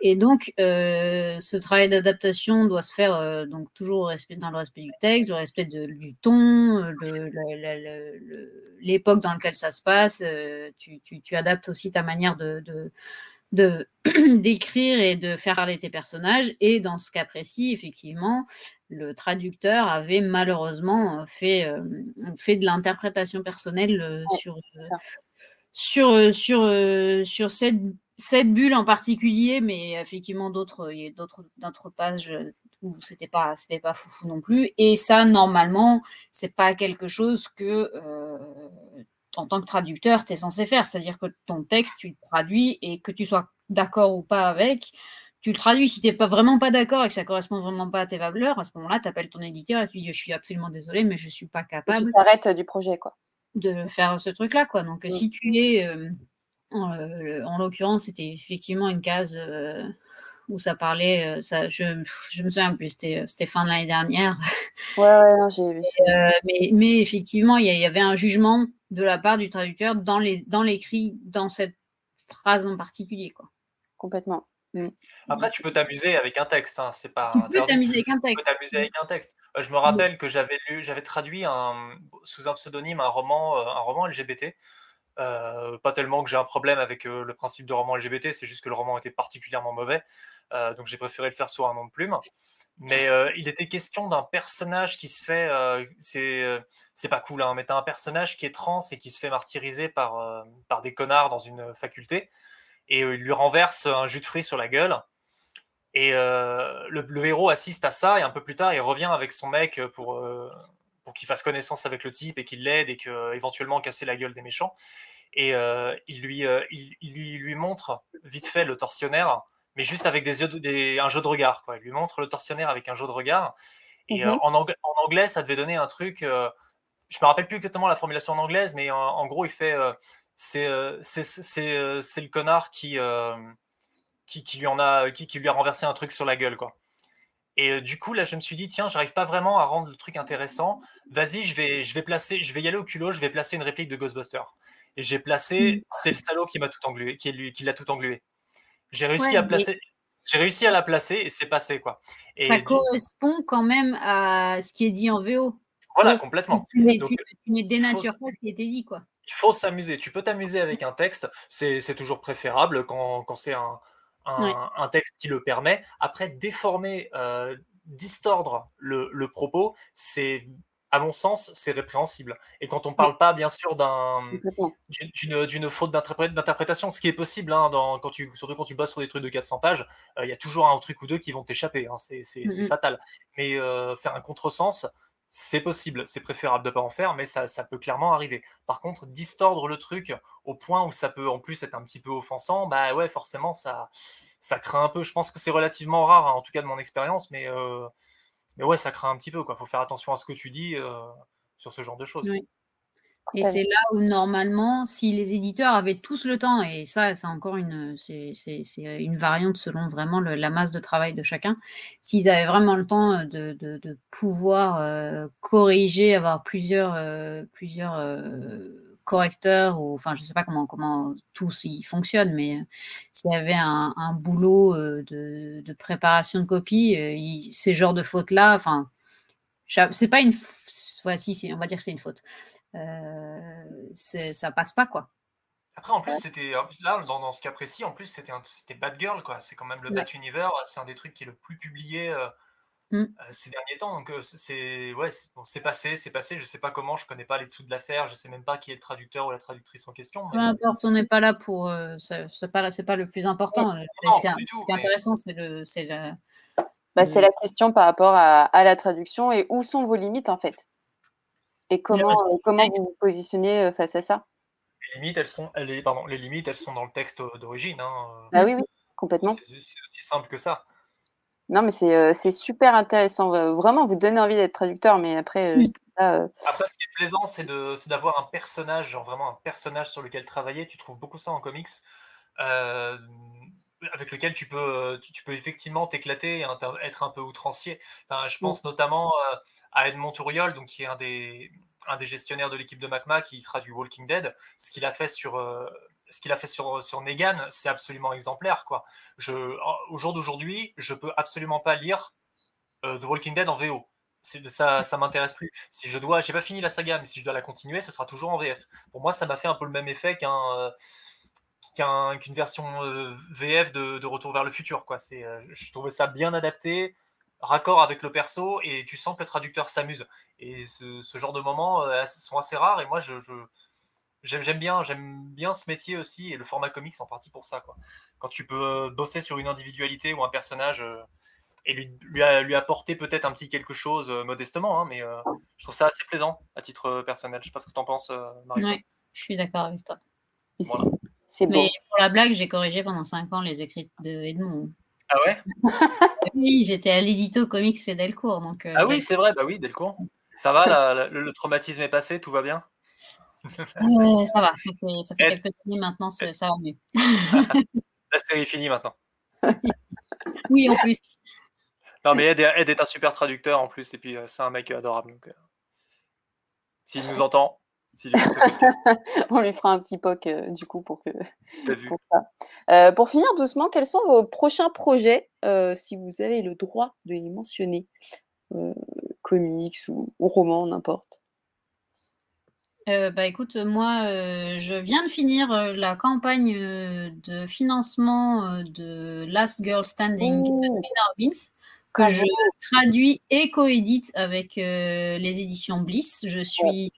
Et donc, euh, ce travail d'adaptation doit se faire euh, donc toujours au respect, dans le respect du texte, le respect du ton, l'époque dans laquelle ça se passe. Euh, tu, adaptes aussi ta manière de, d'écrire et de faire parler tes personnages. Et dans ce cas précis, effectivement, le traducteur avait malheureusement fait, fait de l'interprétation personnelle sur, sur, sur, sur cette cette bulle en particulier, mais effectivement d'autres, il y a d'autres, d'autres pages où c'était pas, c'était pas foufou non plus. Et ça, normalement, c'est pas quelque chose que euh, en tant que traducteur, tu es censé faire. C'est-à-dire que ton texte, tu le traduis et que tu sois d'accord ou pas avec, tu le traduis. Si tu n'es pas vraiment pas d'accord et que ça correspond vraiment pas à tes valeurs, à ce moment-là, tu appelles ton éditeur et tu dis je suis absolument désolé, mais je suis pas capable. Tu du projet, quoi. De faire ce truc-là, quoi. Donc, si tu es euh, euh, en l'occurrence, c'était effectivement une case euh, où ça parlait. Euh, ça, je, je me souviens plus, c'était fin de l'année dernière. Ouais, ouais, non, j'ai vu. mais, mais, effectivement, il y, avait un jugement de la part du traducteur dans les dans l'écrit, dans cette phrase en particulier, quoi. Complètement. Mmh. Après, tu peux t'amuser avec un texte. Hein, c'est pas. Tu peux t'amuser avec un texte. Tu peux t'amuser avec un texte. je me rappelle que j'avais lu, j'avais traduit un, sous un pseudonyme un roman, un roman LGBT. Euh, pas tellement que j'ai un problème avec euh, le principe de roman LGBT, c'est juste que le roman était particulièrement mauvais, euh, donc j'ai préféré le faire sur un nom de plume. Mais il était question d'un personnage qui se fait, c'est pas cool, hein, mais t'as un personnage qui est trans et qui se fait martyriser par des connards dans une faculté, et il lui renverse un jus de fruits sur la gueule. Et le, héros assiste à ça, et un peu plus tard, il revient avec son mec pour pour qu'il fasse connaissance avec le type et qu'il l'aide et qu'éventuellement casser la gueule des méchants. Et euh, il, lui, euh, il, lui, lui montre vite fait le tortionnaire, mais juste avec des yeux des, un jeu de regard. Quoi. Il lui montre le tortionnaire avec un jeu de regard. Et euh, mhm. en, anglais, en, anglais, ça devait donner un truc. je me rappelle plus exactement la formulation en anglaise, mais en, gros, il fait c'est c'est le connard qui, qui, qui, lui en a, qui, qui lui a renversé un truc sur la gueule. quoi. Et euh, du coup, là, je me suis dit, tiens, j'arrive pas vraiment à rendre le truc intéressant. Vas-y, je vais, je vais placer, je vais y aller au culot, je vais placer une réplique de Ghostbusters. Et j'ai placé, c'est le salaud qui m'a tout englué, qui, lui, qui l'a tout englué. J'ai réussi à placer. J'ai réussi à la placer et c'est passé quoi. Et ça correspond quand même à ce qui est dit en VO. Voilà, complètement. Tu n'es dénature pas ce qui était dit quoi. Il faut s'amuser. Tu peux t'amuser avec un texte, c'est toujours préférable quand, quand c'est un, un, texte qui le permet. Après, déformer, euh, distordre le, le propos, c'est à mon sens, c'est répréhensible. Et quand on ne parle pas, bien sûr, d'une faute d'interprétation, ce qui est possible, hein, dans, quand tu, surtout quand tu bosses sur des trucs de 400 pages, euh, il y a toujours un truc ou deux qui vont t'échapper. Hein, c'est fatal. Mais euh, faire un contresens, c'est possible. C'est préférable de ne pas en faire, mais ça, peut clairement arriver. Par contre, distordre le truc au point où ça peut en plus être un petit peu offensant, bah ouais, forcément, ça, ça craint un peu. Je pense que c'est relativement rare, hein, en tout cas de mon expérience, mais. Euh, mais ouais, ça craint un petit peu. Il faut faire attention à ce que tu dis euh, sur ce genre de choses. Et c'est là où normalement, si les éditeurs avaient tous le temps, et ça, c'est encore une, c'est, une variante selon vraiment la masse de travail de chacun, s'ils avaient vraiment le temps de, pouvoir euh, corriger, avoir plusieurs, euh, plusieurs correcteur ou enfin je sais pas comment comment tous y fonctionnent mais euh, s'il y avait un, boulot euh, de, préparation de copie euh, ces genres de fautes là enfin c'est pas une voici on va dire que c'est une faute ça passe pas quoi après en plus c'était là dans, ce cas précis en plus c'était c'était Bad Girl quoi c'est quand même le Bad Universe c'est un des trucs qui est le plus publié Mmh. Euh, ces derniers temps. Donc, c'est ouais, c'est passé, c'est passé. Je sais pas comment, je connais pas les dessous de l'affaire, je sais même pas qui est le traducteur ou la traductrice en question. Peu importe, on n'est pas là pour. c'est pas, pas le plus important. ce, qui est, intéressant, c'est le, la. Bah, c'est la question par rapport à, la traduction et où sont vos limites en fait? Et comment, comment vous vous positionnez face à ça? Les limites, elles sont, elles, pardon, les limites, elles sont dans le texte d'origine. Hein. Ah oui, oui, complètement. C'est aussi simple que ça. Non, mais c'est c'est super intéressant. Vraiment, vous donnez envie d'être traducteur, mais après, Après, ce qui est plaisant, c'est de c'est d'avoir un personnage, genre vraiment un personnage sur lequel travailler. Tu trouves beaucoup ça en comics, avec lequel tu peux, tu peux effectivement t'éclater et être un peu outrancier. je pense notamment, à Edmond Touriol, donc qui est un des un des gestionnaires de l'équipe de Macma qui traduit Walking Dead. Ce qu'il a fait sur, ce qu'il a fait sur, sur Negan, c'est absolument exemplaire. Quoi. Je, au jour d'aujourd'hui, je peux absolument pas lire euh, The Walking Dead en VO. Ça, ça m'intéresse plus. Si je dois, j'ai pas fini la saga, mais si je dois la continuer, ce sera toujours en VF. Pour moi, ça m'a fait un peu le même effet qu'un qu'une version euh, VF de, de, Retour vers le futur. Quoi. C'est, euh, je trouvais ça bien adapté, raccord avec le perso, et tu sens que le traducteur s'amuse. Et ce, ce, genre de moments sont assez rares, et moi, je, je j'aime bien, j'aime bien ce métier aussi et le format comics en partie pour ça. Quoi. Quand tu peux euh, bosser sur une individualité ou un personnage euh, et lui, lui, apporter peut-être un petit quelque chose euh, modestement, hein, mais je trouve ça assez plaisant à titre personnel. Je sais pas ce que tu en penses, Marie. Oui, je suis d'accord avec toi. Voilà. C'est bon. Mais pour la blague, j'ai corrigé pendant 5 ans les écrits de Edmond. Ah ouais? Oui, j'étais à l'édito comics chez Delcourt. Donc, ah oui, c'est vrai, bah oui, Delcourt. Ça va, le traumatisme est passé, tout va bien? Ça va, ça fait, ça fait quelques années maintenant, ça, va mieux. La série est finie maintenant. oui, en plus. Non, mais Ed, est un super traducteur en plus, et puis euh, c'est un mec adorable. Donc, euh, s'il nous entend, on lui fera un petit poc euh, du coup pour que. Pour, ça. pour finir doucement, quels sont vos prochains projets, si vous avez le droit de les mentionner, comics ou, ou romans, n'importe? Euh, bah écoute, moi, euh, je viens de finir euh, la campagne de financement de Last Girl Standing de que je traduis et coédite avec les éditions Bliss. Je suis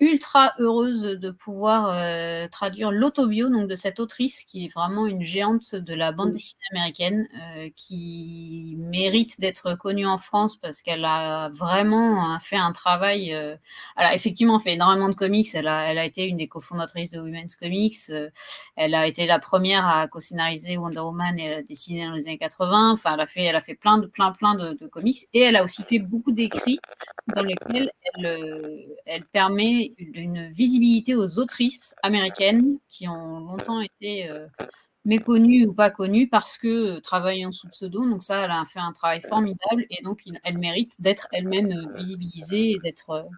ultra heureuse de pouvoir euh, traduire l'autobio donc de cette autrice qui est vraiment une géante de la bande dessinée américaine euh, qui mérite d'être connue en France parce qu'elle a vraiment hein, fait un travail euh, elle a effectivement fait énormément de comics. Elle a, elle a été une des cofondatrices de Women's Comics elle a été la première à co-scénariser Wonder Woman et elle a dessiné dans les années 80 enfin elle a fait elle a fait plein de plein plein de, de comics et elle a aussi fait beaucoup d'écrits dans lesquels elle, elle permet une visibilité aux autrices américaines qui ont longtemps été euh, méconnue ou pas connue parce que travaillant sous pseudo. Donc ça, elle a fait un travail formidable et donc elle mérite d'être elle-même visibilisée et d'être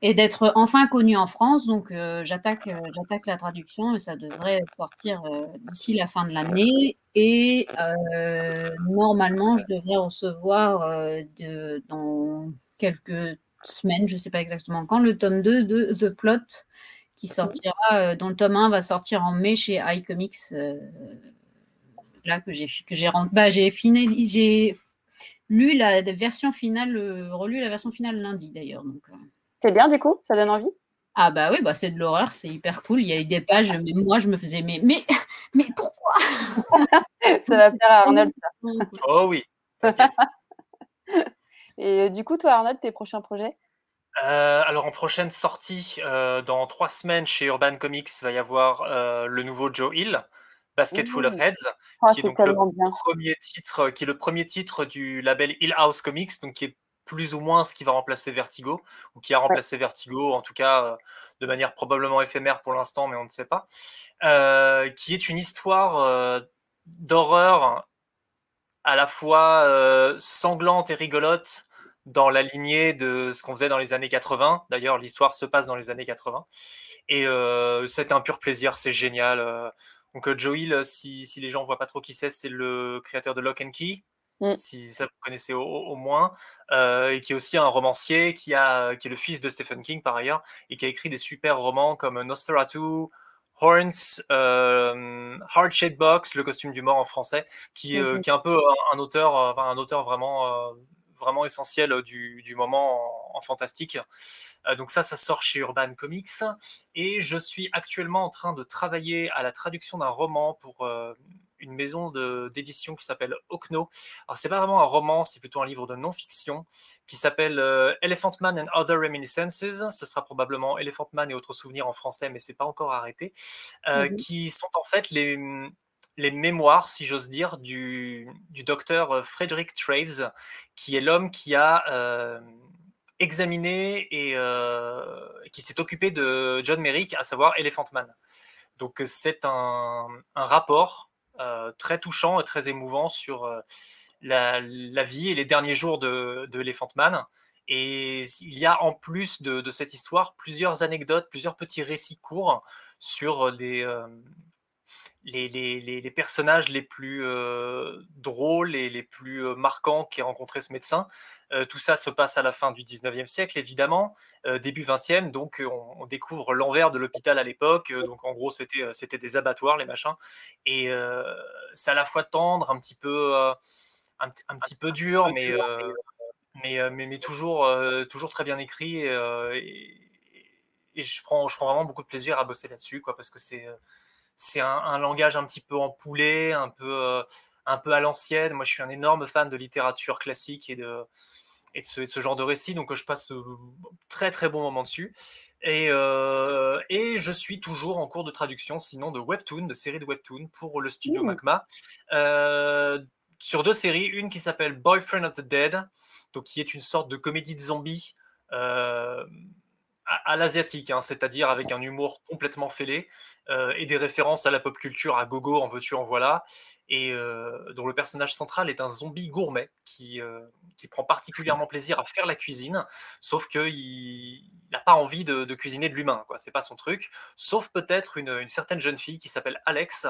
et d'être enfin connue en France. Donc j'attaque j'attaque la traduction et ça devrait sortir d'ici la fin de l'année. Et normalement, je devrais recevoir de, dans quelques semaines, je ne sais pas exactement quand, le tome 2 de The Plot qui sortira, euh, dont le tome 1 va sortir en mai chez iComics. Euh, là que j'ai que j'ai bah, j'ai fini j'ai lu la version finale, euh, relu la version finale lundi d'ailleurs. Donc c'est bien du coup, ça donne envie? Ah bah oui, bah c'est de l'horreur, c'est hyper cool. Il y a eu des pages, mais moi je me faisais mais mais mais pourquoi? Ça va plaire à Arnold ça. Oh oui. Et du coup, toi Arnold, tes prochains projets? Euh, alors en prochaine sortie, euh, dans trois semaines chez Urban Comics, va y avoir euh, le nouveau Joe Hill, Basket Full of Heads, ah, qui est donc le premier titre, qui est le premier titre du label Hill House Comics, donc qui est plus ou moins ce qui va remplacer Vertigo, ou qui a remplacé Vertigo, en tout cas de manière probablement éphémère pour l'instant, mais on ne sait pas, qui est une histoire d'horreur à la fois sanglante et rigolote, dans la lignée de ce qu'on faisait dans les années 80. D'ailleurs, l'histoire se passe dans les années 80. Et euh, c'est un pur plaisir, c'est génial. Euh. Donc, euh, Joe Hill, si, si, les gens ne voient pas trop qui c'est, c'est le créateur de Lock and Key, mm. si ça vous connaissez au, moins, et qui est aussi un romancier, qui, a, qui est le fils de Stephen King par ailleurs, et qui a écrit des super romans comme Nosferatu, Horns, Hard Shade Box, le costume du mort en français, qui, mm-hmm. qui est un peu un, auteur, enfin, un auteur vraiment vraiment essentiel euh, du, moment en, fantastique. Euh, donc ça, ça sort chez Urban Comics. Et je suis actuellement en train de travailler à la traduction d'un roman pour euh, une maison d'édition qui s'appelle Okno. Alors c'est pas vraiment un roman, c'est plutôt un livre de non-fiction qui s'appelle Elephant Man and Other Reminiscences. Ce sera probablement Elephant Man et autres souvenirs en français, mais c'est pas encore arrêté. Mmh qui sont en fait les les mémoires, si j'ose dire, du, docteur euh, Frederick Traves, qui est l'homme qui a euh, examiné et euh, qui s'est occupé de John Merrick, à savoir Elephant Man. Donc c'est un, rapport très touchant et très émouvant sur la, vie et les derniers jours de, Elephant Man. Et il y a en plus de, de, cette histoire plusieurs anecdotes, plusieurs petits récits courts sur les, les, personnages les plus euh, drôles et les plus euh, marquants qu'ait rencontré ce médecin. Euh, tout ça se passe à la fin du 19e siècle, évidemment, début 20e, donc on, découvre l'envers de l'hôpital à l'époque. donc en gros, c'était, c'était des abattoirs, les machins. Et c'est à la fois tendre, un petit peu, un, petit peu dur, mais, mais, mais, toujours, toujours très bien écrit. Et, je, prends, je prends vraiment beaucoup de plaisir à bosser là-dessus, quoi, parce que c'est c'est un, langage un petit peu empoulé, un peu, euh, un peu à l'ancienne. Moi, je suis un énorme fan de littérature classique et de, et ce, genre de récit, donc je passe euh, très très bon moment dessus. Et, euh, et, je suis toujours en cours de traduction, sinon de webtoon, de série de webtoon pour le studio Magma, sur deux séries, une qui s'appelle Boyfriend of the Dead, donc qui est une sorte de comédie de zombies à, l'asiatique, hein, c'est-à-dire avec un humour complètement fêlé euh, et des références à la pop culture, à gogo, en veux-tu, en voilà, et euh, dont le personnage central est un zombie gourmet qui, euh, qui prend particulièrement plaisir à faire la cuisine, sauf qu'il n'a pas envie de, cuisiner de l'humain, quoi. C'est pas son truc, sauf peut-être une, une, certaine jeune fille qui s'appelle Alex.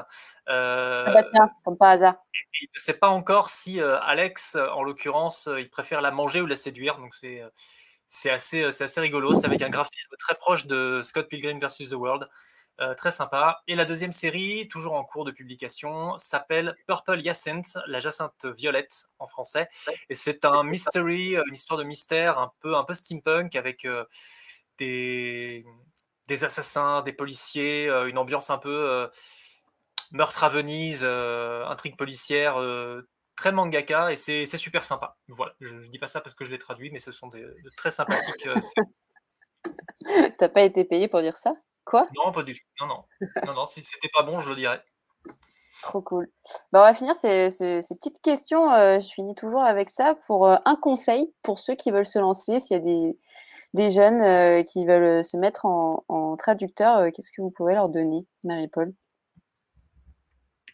ah bah tiens, comme pas hasard. il ne sait pas encore si Alex, en l'occurrence, il préfère la manger ou la séduire, donc c'est c'est assez, euh, assez rigolo. C'est avec un graphisme très proche de Scott Pilgrim vs. The World. Euh, très sympa. Et la deuxième série, toujours en cours de publication, s'appelle Purple Hyacinth, la jacinthe violette en français. Et c'est un mystery, euh, une histoire de mystère un peu, un peu steampunk avec des, des assassins, des policiers, une ambiance un peu meurtre à Venise, intrigue policière très mangaka et c'est super sympa. Voilà, je, ne dis pas ça parce que je l'ai traduit, mais ce sont des, de très sympathiques. Euh, T'as pas été payé pour dire ça? Quoi? Non, pas du tout. Non, non. non, non si c'était pas bon, je le dirais. Trop cool. Bah, on va finir ces, petites questions. Euh, je finis toujours avec ça pour euh, un conseil pour ceux qui veulent se lancer. S'il y a des, des jeunes qui veulent se mettre en, en traducteur, qu'est-ce que vous pouvez leur donner, Marie-Paul?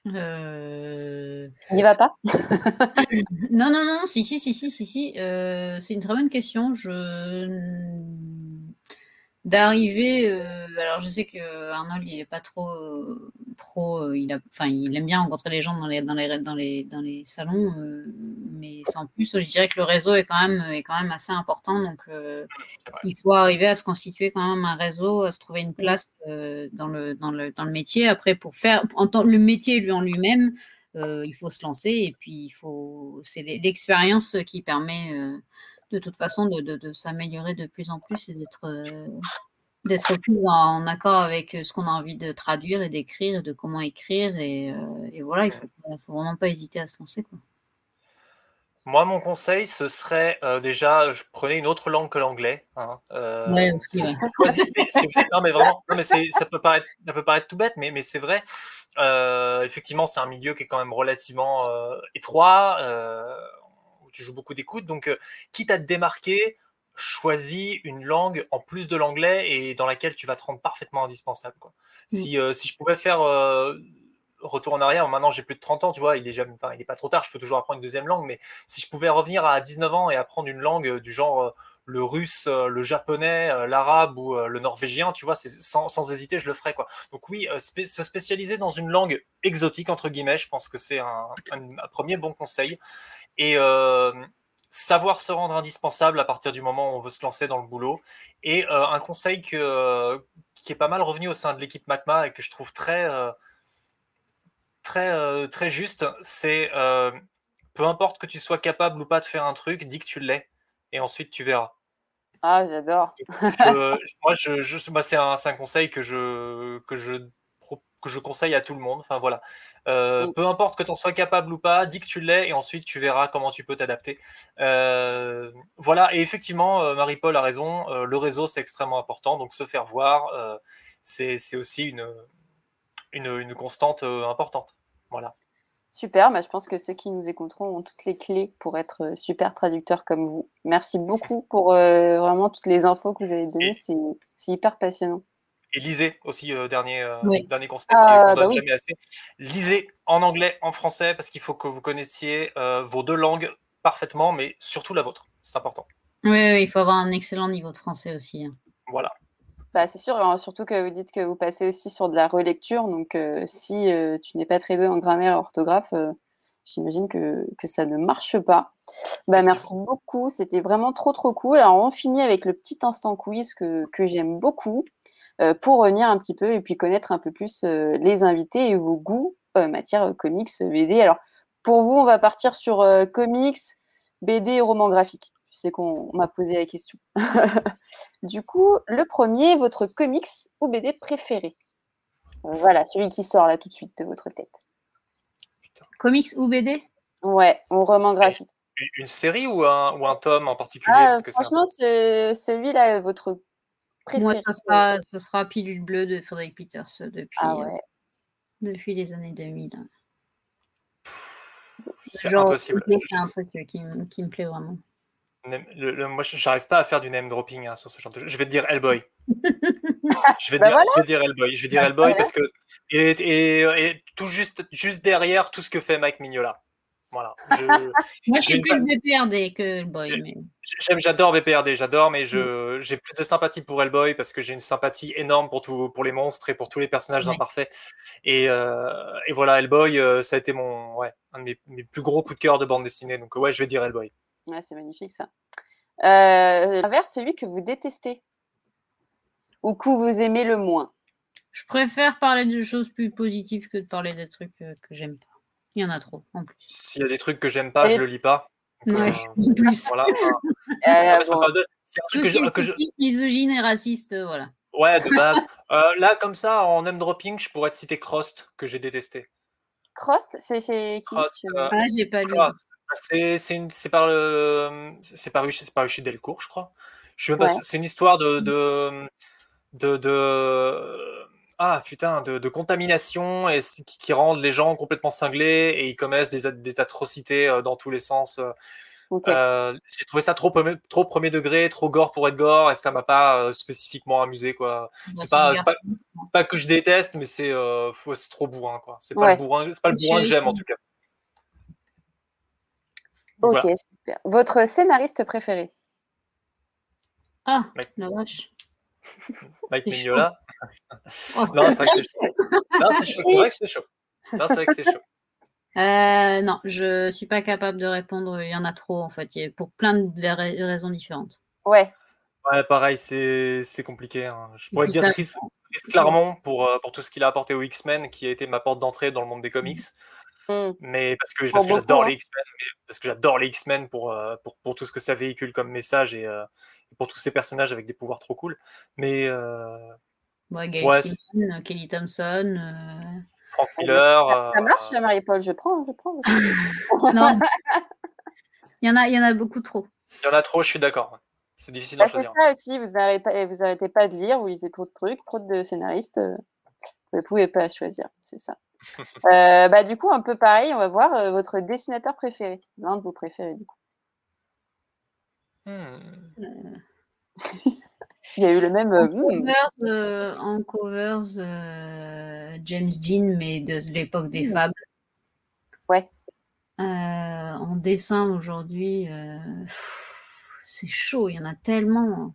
Euh... N'y va pas? Non, non, non, si, si, si, si, si, si. Euh, c'est une très bonne question. Je d'arriver. Euh, alors, je sais que Arnold, il est pas trop euh, pro. Euh, il a, enfin, il aime bien rencontrer les gens dans les dans les dans les dans les salons, mais sans plus, je dirais que le réseau est quand même est quand même assez important. Donc, il faut arriver à se constituer quand même un réseau, à se trouver une place dans le dans le dans le métier. Après, pour faire en tant le métier lui en lui-même. il faut se lancer et puis il faut c'est l'expérience qui permet de toute façon de, de, s'améliorer de plus en plus et d'être euh, d'être plus en, accord avec ce qu'on a envie de traduire et d'écrire et de comment écrire et, euh, et voilà il faut, faut vraiment pas hésiter à se lancer quoi. Moi, mon conseil, ce serait euh, déjà, je prenais une autre langue que l'anglais. Hein, ouais, non, mais vraiment, non, mais ça peut paraître, ça peut paraître tout bête, mais, mais c'est vrai. effectivement, c'est un milieu qui est quand même relativement étroit tu joues beaucoup d'écoute. Donc, euh, quitte à te démarquer, choisis une langue en plus de l'anglais et dans laquelle tu vas te rendre parfaitement indispensable. Quoi. Mm. Si, euh, si je pouvais faire euh, retour en arrière, maintenant j'ai plus de 30 ans, tu vois, il est, jamais, enfin, il est pas trop tard, je peux toujours apprendre une deuxième langue, mais si je pouvais revenir à 19 ans et apprendre une langue du genre le russe, le japonais, l'arabe ou le norvégien, tu vois, sans, sans, hésiter, je le ferais. Quoi. Donc oui, se spécialiser dans une langue exotique, entre guillemets, je pense que c'est un, un, premier bon conseil et euh, savoir se rendre indispensable à partir du moment où on veut se lancer dans le boulot. Et euh, un conseil que, qui est pas mal revenu au sein de l'équipe MACMA et que je trouve très, euh, très, très juste, c'est peu importe que tu sois capable ou pas de faire un truc, dis que tu l'es et ensuite tu verras. Ah, j'adore. moi, je, je, c'est un, un, conseil que je, que je que je conseille à tout le monde. Enfin voilà, euh, peu importe que tu en sois capable ou pas, dis que tu l'es et ensuite tu verras comment tu peux t'adapter. Euh, voilà, et effectivement, euh, Marie-Paul a raison, le réseau c'est extrêmement important, donc se faire voir, c'est aussi une, une, constante importante. Voilà. Super, bah, je pense que ceux qui nous écouteront ont toutes les clés pour être super traducteurs comme vous. Merci beaucoup pour vraiment toutes les infos que vous avez données, c'est hyper passionnant et lisez aussi, euh, dernier, euh, dernier conseil ah, qu'on bah donne jamais assez. Lisez en anglais, en français, parce qu'il faut que vous connaissiez euh, vos deux langues parfaitement, mais surtout la vôtre. C'est important. Oui, il faut avoir un excellent niveau de français aussi. Hein. Voilà. Bah, c'est sûr, hein, surtout que vous dites que vous passez aussi sur de la relecture. Donc, si tu n'es pas très doué en grammaire et orthographe, j'imagine que, que, ça ne marche pas. Bah, merci beaucoup. C'était vraiment trop, trop cool. Alors, on finit avec le petit instant quiz que, que j'aime beaucoup. Euh, pour revenir un petit peu et puis connaître un peu plus euh, les invités et vos goûts en matière comics, BD. Alors, pour vous, on va partir sur euh, comics, BD et romans graphiques. Je sais qu'on m'a posé la question. du coup, le premier, votre comics ou BD préféré? Voilà, celui qui sort là tout de suite de votre tête. Comics ou BD Ouais, ou roman graphique. Une série ou un, ou un tome en particulier? Ah, Franchement, celui-là, votre moi, ça sera, ça sera Pilule Bleue de Frédéric Peters depuis, ah euh, depuis les années 2000. C'est impossible. C'est un truc qui, qui, me plaît vraiment. Le, moi, je n'arrive pas à faire du name dropping hein, sur ce genre de jeu. Je vais te dire Hellboy. je, vais bah dire, je vais dire Hellboy. Je vais dire bah Hellboy parce que. Et, et, et, tout juste, juste derrière tout ce que fait Mike Mignola. Voilà. Moi, je suis plus BPRD que Hellboy. J'adore BPRD, j'adore, mais mm. j'ai plus de sympathie pour Hellboy parce que j'ai une sympathie énorme pour, tout, pour les monstres et pour tous les personnages imparfaits. Et, euh, et, voilà, Hellboy, euh, ça a été mon, ouais, un de mes, plus gros coups de cœur de bande dessinée. Donc, ouais, je vais dire Hellboy. Ouais, c'est magnifique ça. Euh, l'inverse, celui que vous détestez ou que vous aimez le moins. Je préfère parler de choses plus positives que de parler des trucs que j'aime pas. Il y en a trop, en plus. S'il y a des trucs que j'aime pas, je le lis pas. ouais, euh, plus. Voilà. euh, C'est un truc que, je, que je... misogyne et raciste, euh, voilà. Ouais, de base. euh, là, comme ça, en name dropping, je pourrais te citer Crost, que j'ai détesté. Crost C'est qui? Crost, euh, Ah, j'ai pas lu. C'est par le. C'est paru, par chez Delcourt, je crois. Je ouais. C'est une histoire de, de, de, de ah putain, de, contamination et qui, rendent les gens complètement cinglés et ils commettent des, atrocités euh, dans tous les sens. Euh. j'ai trouvé ça trop, trop premier degré, trop gore pour être gore, et ça m'a pas spécifiquement amusé. quoi. c'est pas, pas, pas, que je déteste, mais c'est c'est trop bourrin. quoi. C'est pas, le bourrin, pas le bourrin que j'aime en tout cas. Ok, super. Votre scénariste préféré? Ah, la vache. Mike Mignola Non, c'est vrai que c'est chaud. Non, c'est chaud. C'est vrai que c'est chaud. Non, c'est vrai que c'est chaud. Euh, non, je suis pas capable de répondre. Il y en a trop en fait, pour plein de raisons différentes. Ouais. Ouais, pareil, c'est compliqué. Hein. Je pourrais dire Chris, Claremont pour, euh, pour tout ce qu'il a apporté aux X-Men, qui a été ma porte d'entrée dans le monde des comics. Mmh. Mais parce que, parce que j'adore hein. les X-Men, parce que j'adore les X-Men pour, euh, pour, pour, tout ce que ça véhicule comme message et, pour tous ces personnages avec des pouvoirs trop cool. Mais ouais, Gail Simon, Kelly Thompson. Frank Miller. Ça, ça marche, Marie-Paul, je prends, je prends. non. Il y, en a, il y en a beaucoup trop. Il y en a trop, je suis d'accord. C'est difficile bah, choisir. C'est ça aussi, vous n'arrêtez vous arrêtez pas de lire, vous lisez trop de trucs, trop de scénaristes. Vous ne pouvez pas choisir, c'est ça. euh, bah, du coup, un peu pareil, on va voir euh, votre dessinateur préféré, l'un de vos préférés du coup. Hmm. Euh. Il y a eu le même. En hmm. covers, euh, en covers James Jean, mais de l'époque des mmh. fables. Ouais. en dessin aujourd'hui, c'est chaud, il y en a tellement.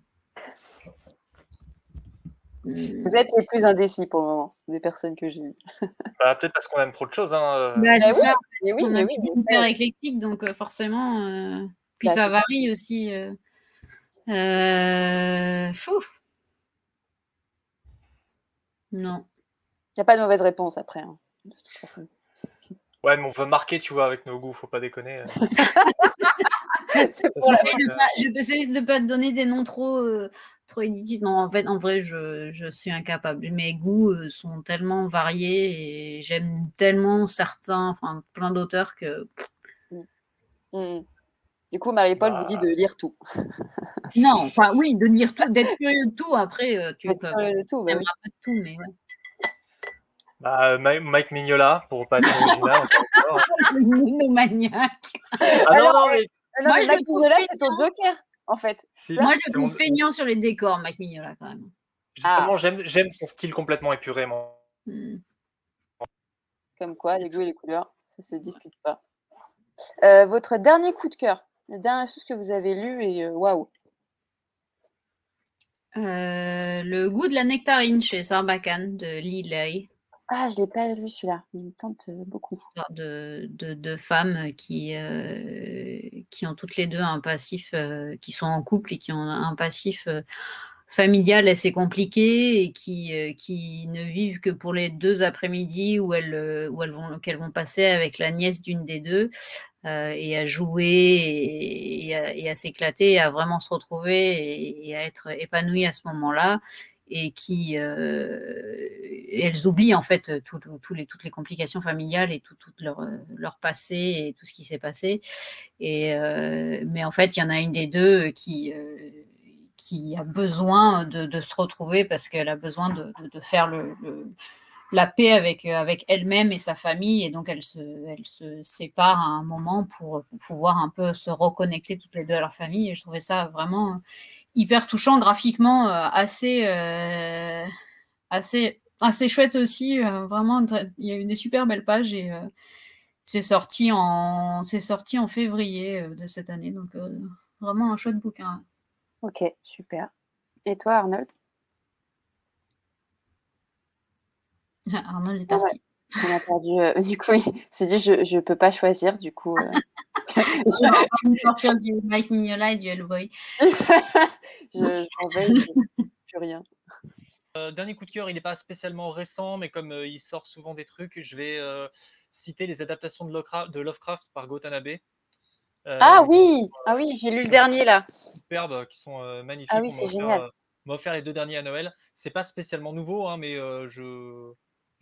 Mmh. Vous êtes les plus indécis pour le moment, des personnes que j'ai vues. Bah, peut-être parce qu'on aime trop de choses. Hein. Bah, c'est ça. Oui, on oui, oui, hyper éclectique, donc forcément. Puis ça varie aussi. Euh... Euh... Non. Il n'y a pas de mauvaise réponse après, hein, de toute façon. Ouais, mais on veut marquer, tu vois, avec nos goûts, faut pas déconner. Euh. je peux essayer de ne pas te donner des noms trop, euh, trop Non, en fait, en vrai, je, je suis incapable. Mes goûts euh, sont tellement variés et j'aime tellement certains, enfin plein d'auteurs que. Mm. Mm. Du coup, Marie-Paul vous dit bah. de lire tout. non, enfin oui, de lire tout, d'être curieux de tout. Après, euh, tu peux curieux de tout, bah, oui. pas de tout, mais. Bah, Mike Mignola, pour pas être original. Monomaniaque. Ah non, non, mais moi, je le trouve là, c'est ton joker, en fait. Moi, je le trouve feignant sur les décors, Mike Mignola, quand même. Justement, ah. j'aime son style complètement épuré, moi. Hmm. Comme quoi, les goûts et les couleurs, ça se discute pas. Euh, votre dernier coup de cœur, la dernière chose que vous avez lu et euh, waouh. Euh, le goût de la nectarine chez Sarbacane de Lilay. Ah, je l'ai pas vu celui-là. Il me tente euh, beaucoup. Histoire de, de, femmes qui, euh, qui ont toutes les deux un passif, euh, qui sont en couple et qui ont un passif familial assez compliqué et qui, qui ne vivent que pour les deux après-midi où elles, où elles vont, qu'elles vont passer avec la nièce d'une des deux et à jouer et, à, s'éclater, à vraiment se retrouver et, à être épanouies à ce moment-là et qui euh, elles oublient en fait les, toutes les complications familiales et tout, leur, leur, passé et tout ce qui s'est passé. Et, euh, mais en fait, il y en a une des deux qui, euh, qui a besoin de, se retrouver parce qu'elle a besoin de, de faire le, la paix avec, avec elle-même et sa famille. Et donc, elle se, elle se sépare à un moment pour, pouvoir un peu se reconnecter toutes les deux à leur famille. Et je trouvais ça vraiment hyper touchant graphiquement, euh, assez, euh, assez, assez chouette aussi. Euh, vraiment, il y a eu des super belles pages et c'est sorti en sorti en février de cette année. Donc vraiment un chouette bouquin. Ok, super. Et toi, Arnold? Arnold est parti. On a perdu. du coup, il s'est dit je ne peux pas choisir. Du coup, je vais sortir du Mike Mignola et du Hellboy. je vais, plus rien. Euh, dernier coup de cœur, il n'est pas spécialement récent, mais comme euh, il sort souvent des trucs, je vais euh, citer les adaptations de Lovecraft, de Lovecraft par Gotanabe. ah oui, ah oui, j'ai lu le dernier là. Superbes, qui sont magnifiques. Ah oui, c'est génial. On m'a offert les deux derniers à Noël. C'est pas spécialement nouveau, hein, mais je.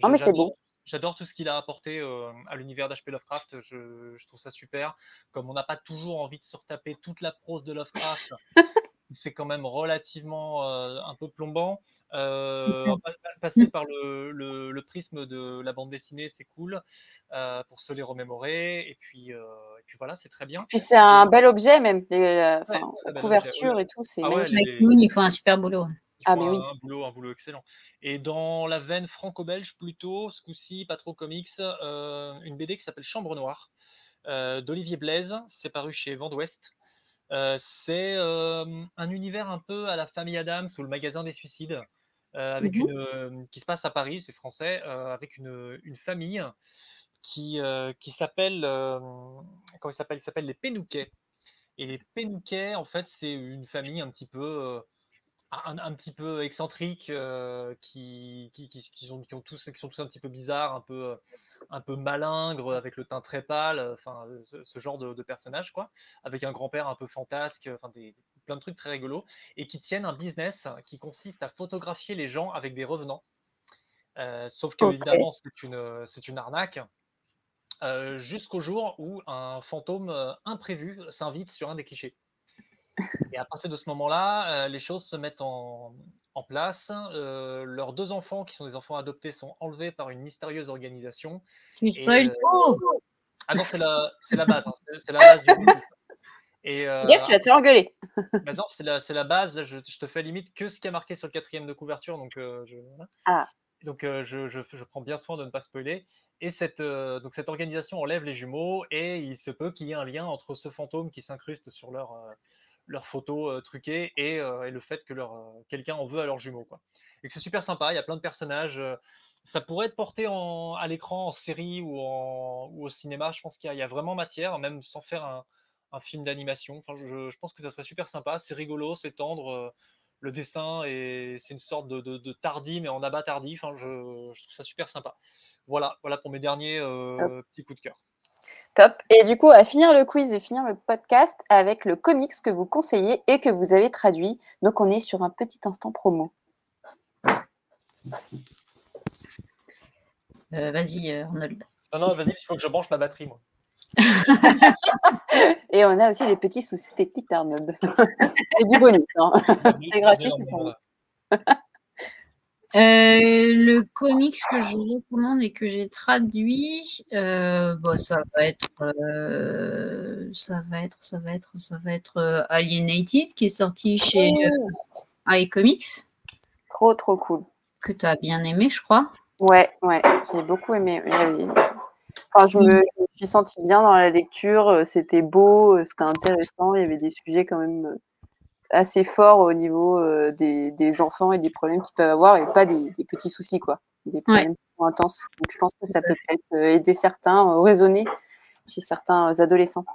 Non, mais c'est bon. J'adore tout ce qu'il a apporté à l'univers d'H.P. Lovecraft. Je, trouve ça super. Comme on n'a pas toujours envie de se retaper toute la prose de Lovecraft, c'est quand même relativement un peu plombant. passer par le, prisme de la bande dessinée, c'est cool pour se les remémorer. Et puis, puis voilà, c'est très bien. Puis c'est un bel objet même, la couverture et tout, c'est ah magnifique. il faut un super boulot. Ah, mais oui. un, boulot, un boulot excellent. Et dans la veine franco-belge plutôt, ce coup-ci, pas trop comics, une BD qui s'appelle Chambre Noire d'Olivier Blaise, c'est paru chez Vent d'Ouest. c'est un univers un peu à la famille Adams ou le magasin des suicides. avec mmh une, qui se passe à Paris, c'est français, avec une, une, famille qui, qui s'appelle comment il s'appelle? Il s'appelle les Pénouquets. Et les Pénouquets, en fait, c'est une famille un petit peu un, petit peu excentriques qui, qui, qui, qui, sont, qui, ont tous, qui sont tous un petit peu bizarres, un peu, un peu malingres, avec le teint très pâle, enfin ce, genre de, de, personnage, quoi, avec un grand-père un peu fantasque, enfin des, plein de trucs très rigolos, et qui tiennent un business qui consiste à photographier les gens avec des revenants. sauf que, évidemment, c'est une, c'est une arnaque. jusqu'au jour où un fantôme imprévu s'invite sur un des clichés. Et à partir de ce moment-là, les choses se mettent en, en place. leurs deux enfants, qui sont des enfants adoptés, sont enlevés par une mystérieuse organisation. Tu spoil tout Ah non, c'est la, la, base. Hein, c'est la base du et, euh, tu vas te faire engueuler. Bah non, c'est la, la, base. Là, je, je, te fais limite que ce qui a marqué sur le quatrième de couverture. Donc, je, ah. donc je, je, prends bien soin de ne pas spoiler. Et cette, donc cette organisation enlève les jumeaux et il se peut qu'il y ait un lien entre ce fantôme qui s'incruste sur leur, leurs photos truquées et, le fait que leur, quelqu'un en veut à leurs jumeaux. Quoi. Et que c'est super sympa, il y a plein de personnages. ça pourrait être porté en, à l'écran en série ou, en, ou, au cinéma. Je pense qu'il y, a vraiment matière, même sans faire un, un film d'animation. Enfin, je, je, pense que ça serait super sympa. C'est rigolo, c'est tendre. le dessin et c'est une sorte de, de, tardi, mais en abat tardif. Je, je, trouve ça super sympa. Voilà, voilà pour mes derniers petits coups de cœur. Top. Et du coup, à finir le quiz et finir le podcast avec le comics que vous conseillez et que vous avez traduit. Donc, on est sur un petit instant promo. Euh, vas-y, euh, Arnold. Non, non, vas-y, il faut que je branche ma batterie, moi. et on a aussi des petits soucis techniques d'Arnold. c'est du bonus. Hein. c'est gratuit, c'est pour euh, le comics que je recommande et que j'ai traduit, euh, bon, ça va être, euh, ça va être, ça va être, ça va être Alienated qui est sorti chez oh. iComics. Trop, trop cool. Que tu as bien aimé, je crois. Ouais, ouais, j'ai beaucoup aimé. Enfin, je me, je me, suis sentie bien dans la lecture. C'était beau, c'était intéressant. Il y avait des sujets quand même assez fort au niveau euh, des, des, enfants et des problèmes qu'ils peuvent avoir et pas des, des petits soucis, quoi. Des problèmes intenses. Donc, je pense que ça peut peut-être euh, aider certains, euh, raisonner chez certains adolescents.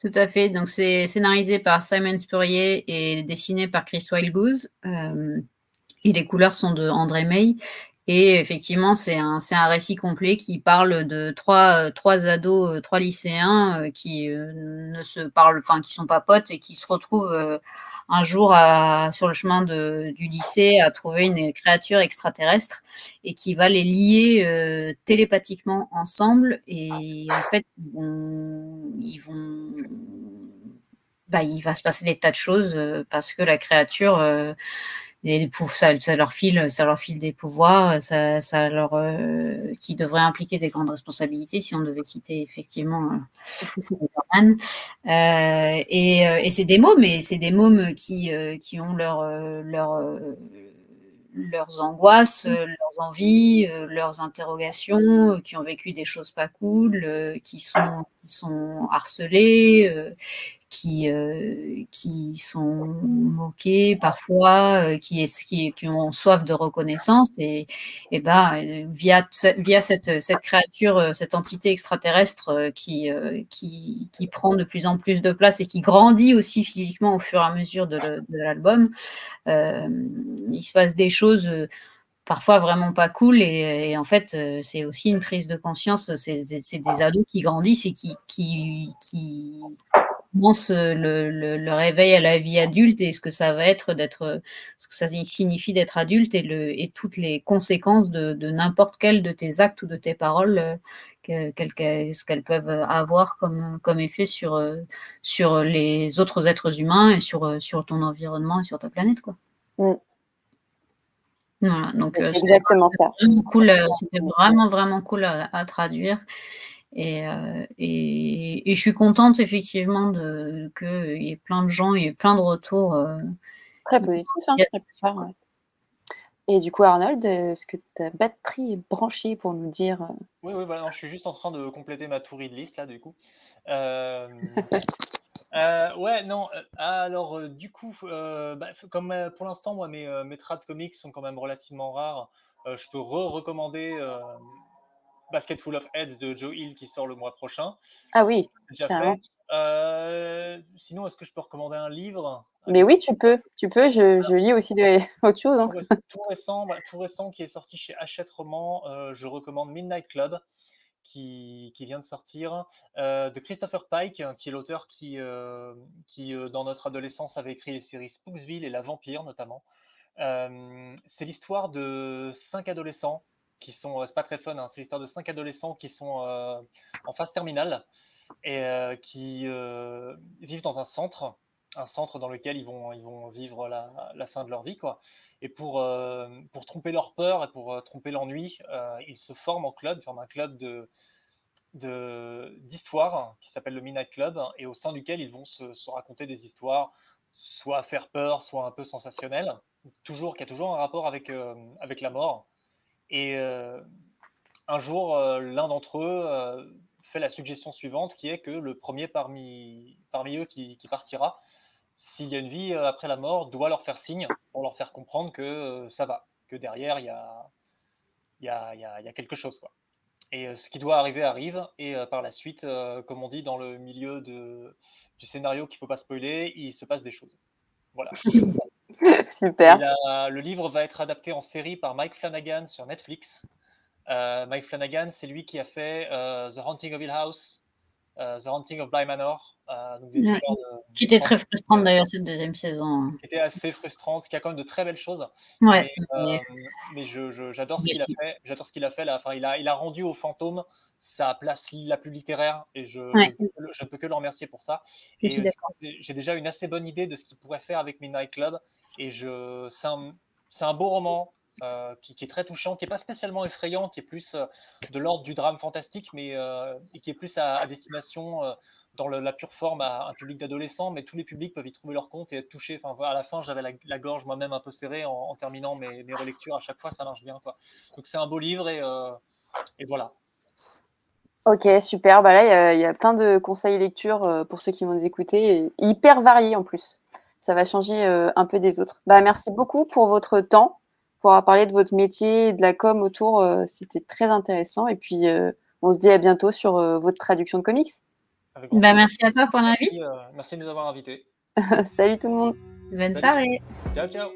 Tout à fait. Donc, c'est scénarisé par Simon Spurrier et dessiné par Chris Wildgoose. Euh, et les couleurs sont de André May. Et effectivement, c'est un, un récit complet qui parle de trois, trois ados, trois lycéens qui ne se parlent, enfin, qui sont pas potes et qui se retrouvent un jour sur le chemin du lycée à trouver une créature extraterrestre et qui va les lier euh, télépathiquement ensemble. Et en fait, ils vont, bah, il va se passer des tas de choses euh, parce que la créature euh, ça, ça, leur file, ça leur file des pouvoirs, ça, ça leur, euh, qui devrait impliquer des grandes responsabilités, si on devait citer effectivement euh, euh, et, euh, et c'est des mômes, mais c'est des mômes qui, euh, qui ont leur, leur leurs angoisses, leurs envies, leurs interrogations, qui ont vécu des choses pas cool, qui sont, qui sont harcelés, qui, euh, qui sont moqués parfois, euh, qui, qui, ont soif de reconnaissance. Et, et ben, via, via cette, cette créature, euh, cette entité extraterrestre qui, qui, qui, prend de plus en plus de place et qui grandit aussi physiquement au fur et à mesure de, l'album, euh, il se passe des choses parfois vraiment pas cool et, en fait c'est aussi une prise de conscience c'est des ados qui grandissent et qui, qui commence le, le, le, réveil à la vie adulte et ce que ça va être d'être, ce que ça signifie d'être adulte et, le, et toutes les conséquences de, de n'importe quel de tes actes ou de tes paroles, euh, ce qu'elles peuvent avoir comme, comme effet sur, euh, sur les autres êtres humains et sur, euh, sur ton environnement et sur ta planète. Quoi. Mm. Voilà, donc exactement ça. Cool, c'était vraiment vraiment cool à, à traduire. Et, euh, et, et, je suis contente effectivement qu'il y ait plein de gens, il y ait plein de retours. très positifs, hein, Et du coup, Arnold, est-ce que ta batterie est branchée pour nous dire Oui, oui, voilà, je suis juste en train de compléter ma tourie de liste là, du coup. Euh, ouais, non. Euh, alors, euh, du coup, bah, comme pour l'instant, moi, mes, mes trades comics sont quand même relativement rares, je peux re-recommander Basket Full of Heads de Joe Hill qui sort le mois prochain. Ah oui, déjà fait. sinon, est-ce que je peux recommander un livre? Mais oui, tu peux. Tu peux. Je, je lis aussi des, autre chose. Hein. Tout, récent, bah, tout récent qui est sorti chez Hachette Roman, je recommande Midnight Club qui, vient de sortir, euh, de Christopher Pike, qui est l'auteur qui, euh, qui euh, dans notre adolescence, avait écrit les séries Spooksville et La Vampire notamment. c'est l'histoire de cinq adolescents qui sont, c'est pas très fun, hein, c'est l'histoire de cinq adolescents qui sont en phase terminale et qui vivent dans un centre un centre dans lequel ils vont, ils vont vivre la, fin de leur vie. Quoi. Et pour, euh, pour tromper leur peur et pour euh, tromper l'ennui, euh, ils se forment en club, ils forment un club de, d'histoire qui s'appelle le Midnight Club et au sein duquel ils vont se, raconter des histoires soit à faire peur, soit un peu sensationnelles, toujours, qui a toujours un rapport avec, avec la mort. Et un jour, l'un d'entre eux fait la suggestion suivante qui est que le premier parmi, parmi eux qui, qui partira s'il y a une vie euh, après la mort, doit leur faire signe pour leur faire comprendre que euh, ça va, que derrière, il y a, y, a, y, y a, quelque chose. Quoi. Et euh, ce qui doit arriver arrive, et par la suite, comme on dit dans le milieu de, du scénario qu'il ne faut pas spoiler, il se passe des choses. Voilà. Le livre va être adapté en série par Mike Flanagan sur Netflix. Mike Flanagan, c'est lui qui a fait The Haunting of Hill House, The Haunting of Bly Manor, euh, qui était très frustrante d'ailleurs cette deuxième saison. Hein. Qui était assez frustrante, qui a quand même de très belles choses. Ouais, mais, euh, j'adore ce qu'il a fait. J'adore ce qu'il a fait là. Enfin, il a, il a rendu au fantôme sa place la plus littéraire et je, je, ne peux que le remercier pour ça. J'ai déjà une assez bonne idée de ce qu'il pourrait faire avec Midnight Club et je, c'est un, un, beau roman. Euh, qui, est très touchant, qui n'est pas spécialement effrayant, qui est plus de l'ordre du drame fantastique, mais et qui est plus à, à destination dans la pure forme à un public d'adolescents, mais tous les publics peuvent y trouver leur compte et être touchés. Enfin, à la fin, j'avais la, gorge moi-même un peu serrée en, terminant mes, relectures. À chaque fois, ça marche bien. Quoi. Donc, c'est un beau livre et, euh, et voilà. Ok, super. Bah là, il y, a plein de conseils lecture euh, pour ceux qui vont nous écouter, et hyper variés en plus. Ça va changer euh, un peu des autres. Bah, merci beaucoup pour votre temps, pour avoir parlé de votre métier, de la com autour. C'était très intéressant. Et puis, on se dit à bientôt sur votre traduction de comics. Bah, merci à toi pour l'invite. Merci, euh, merci, de nous avoir invités. Salut tout le monde. Bonne soirée. Ciao, ciao.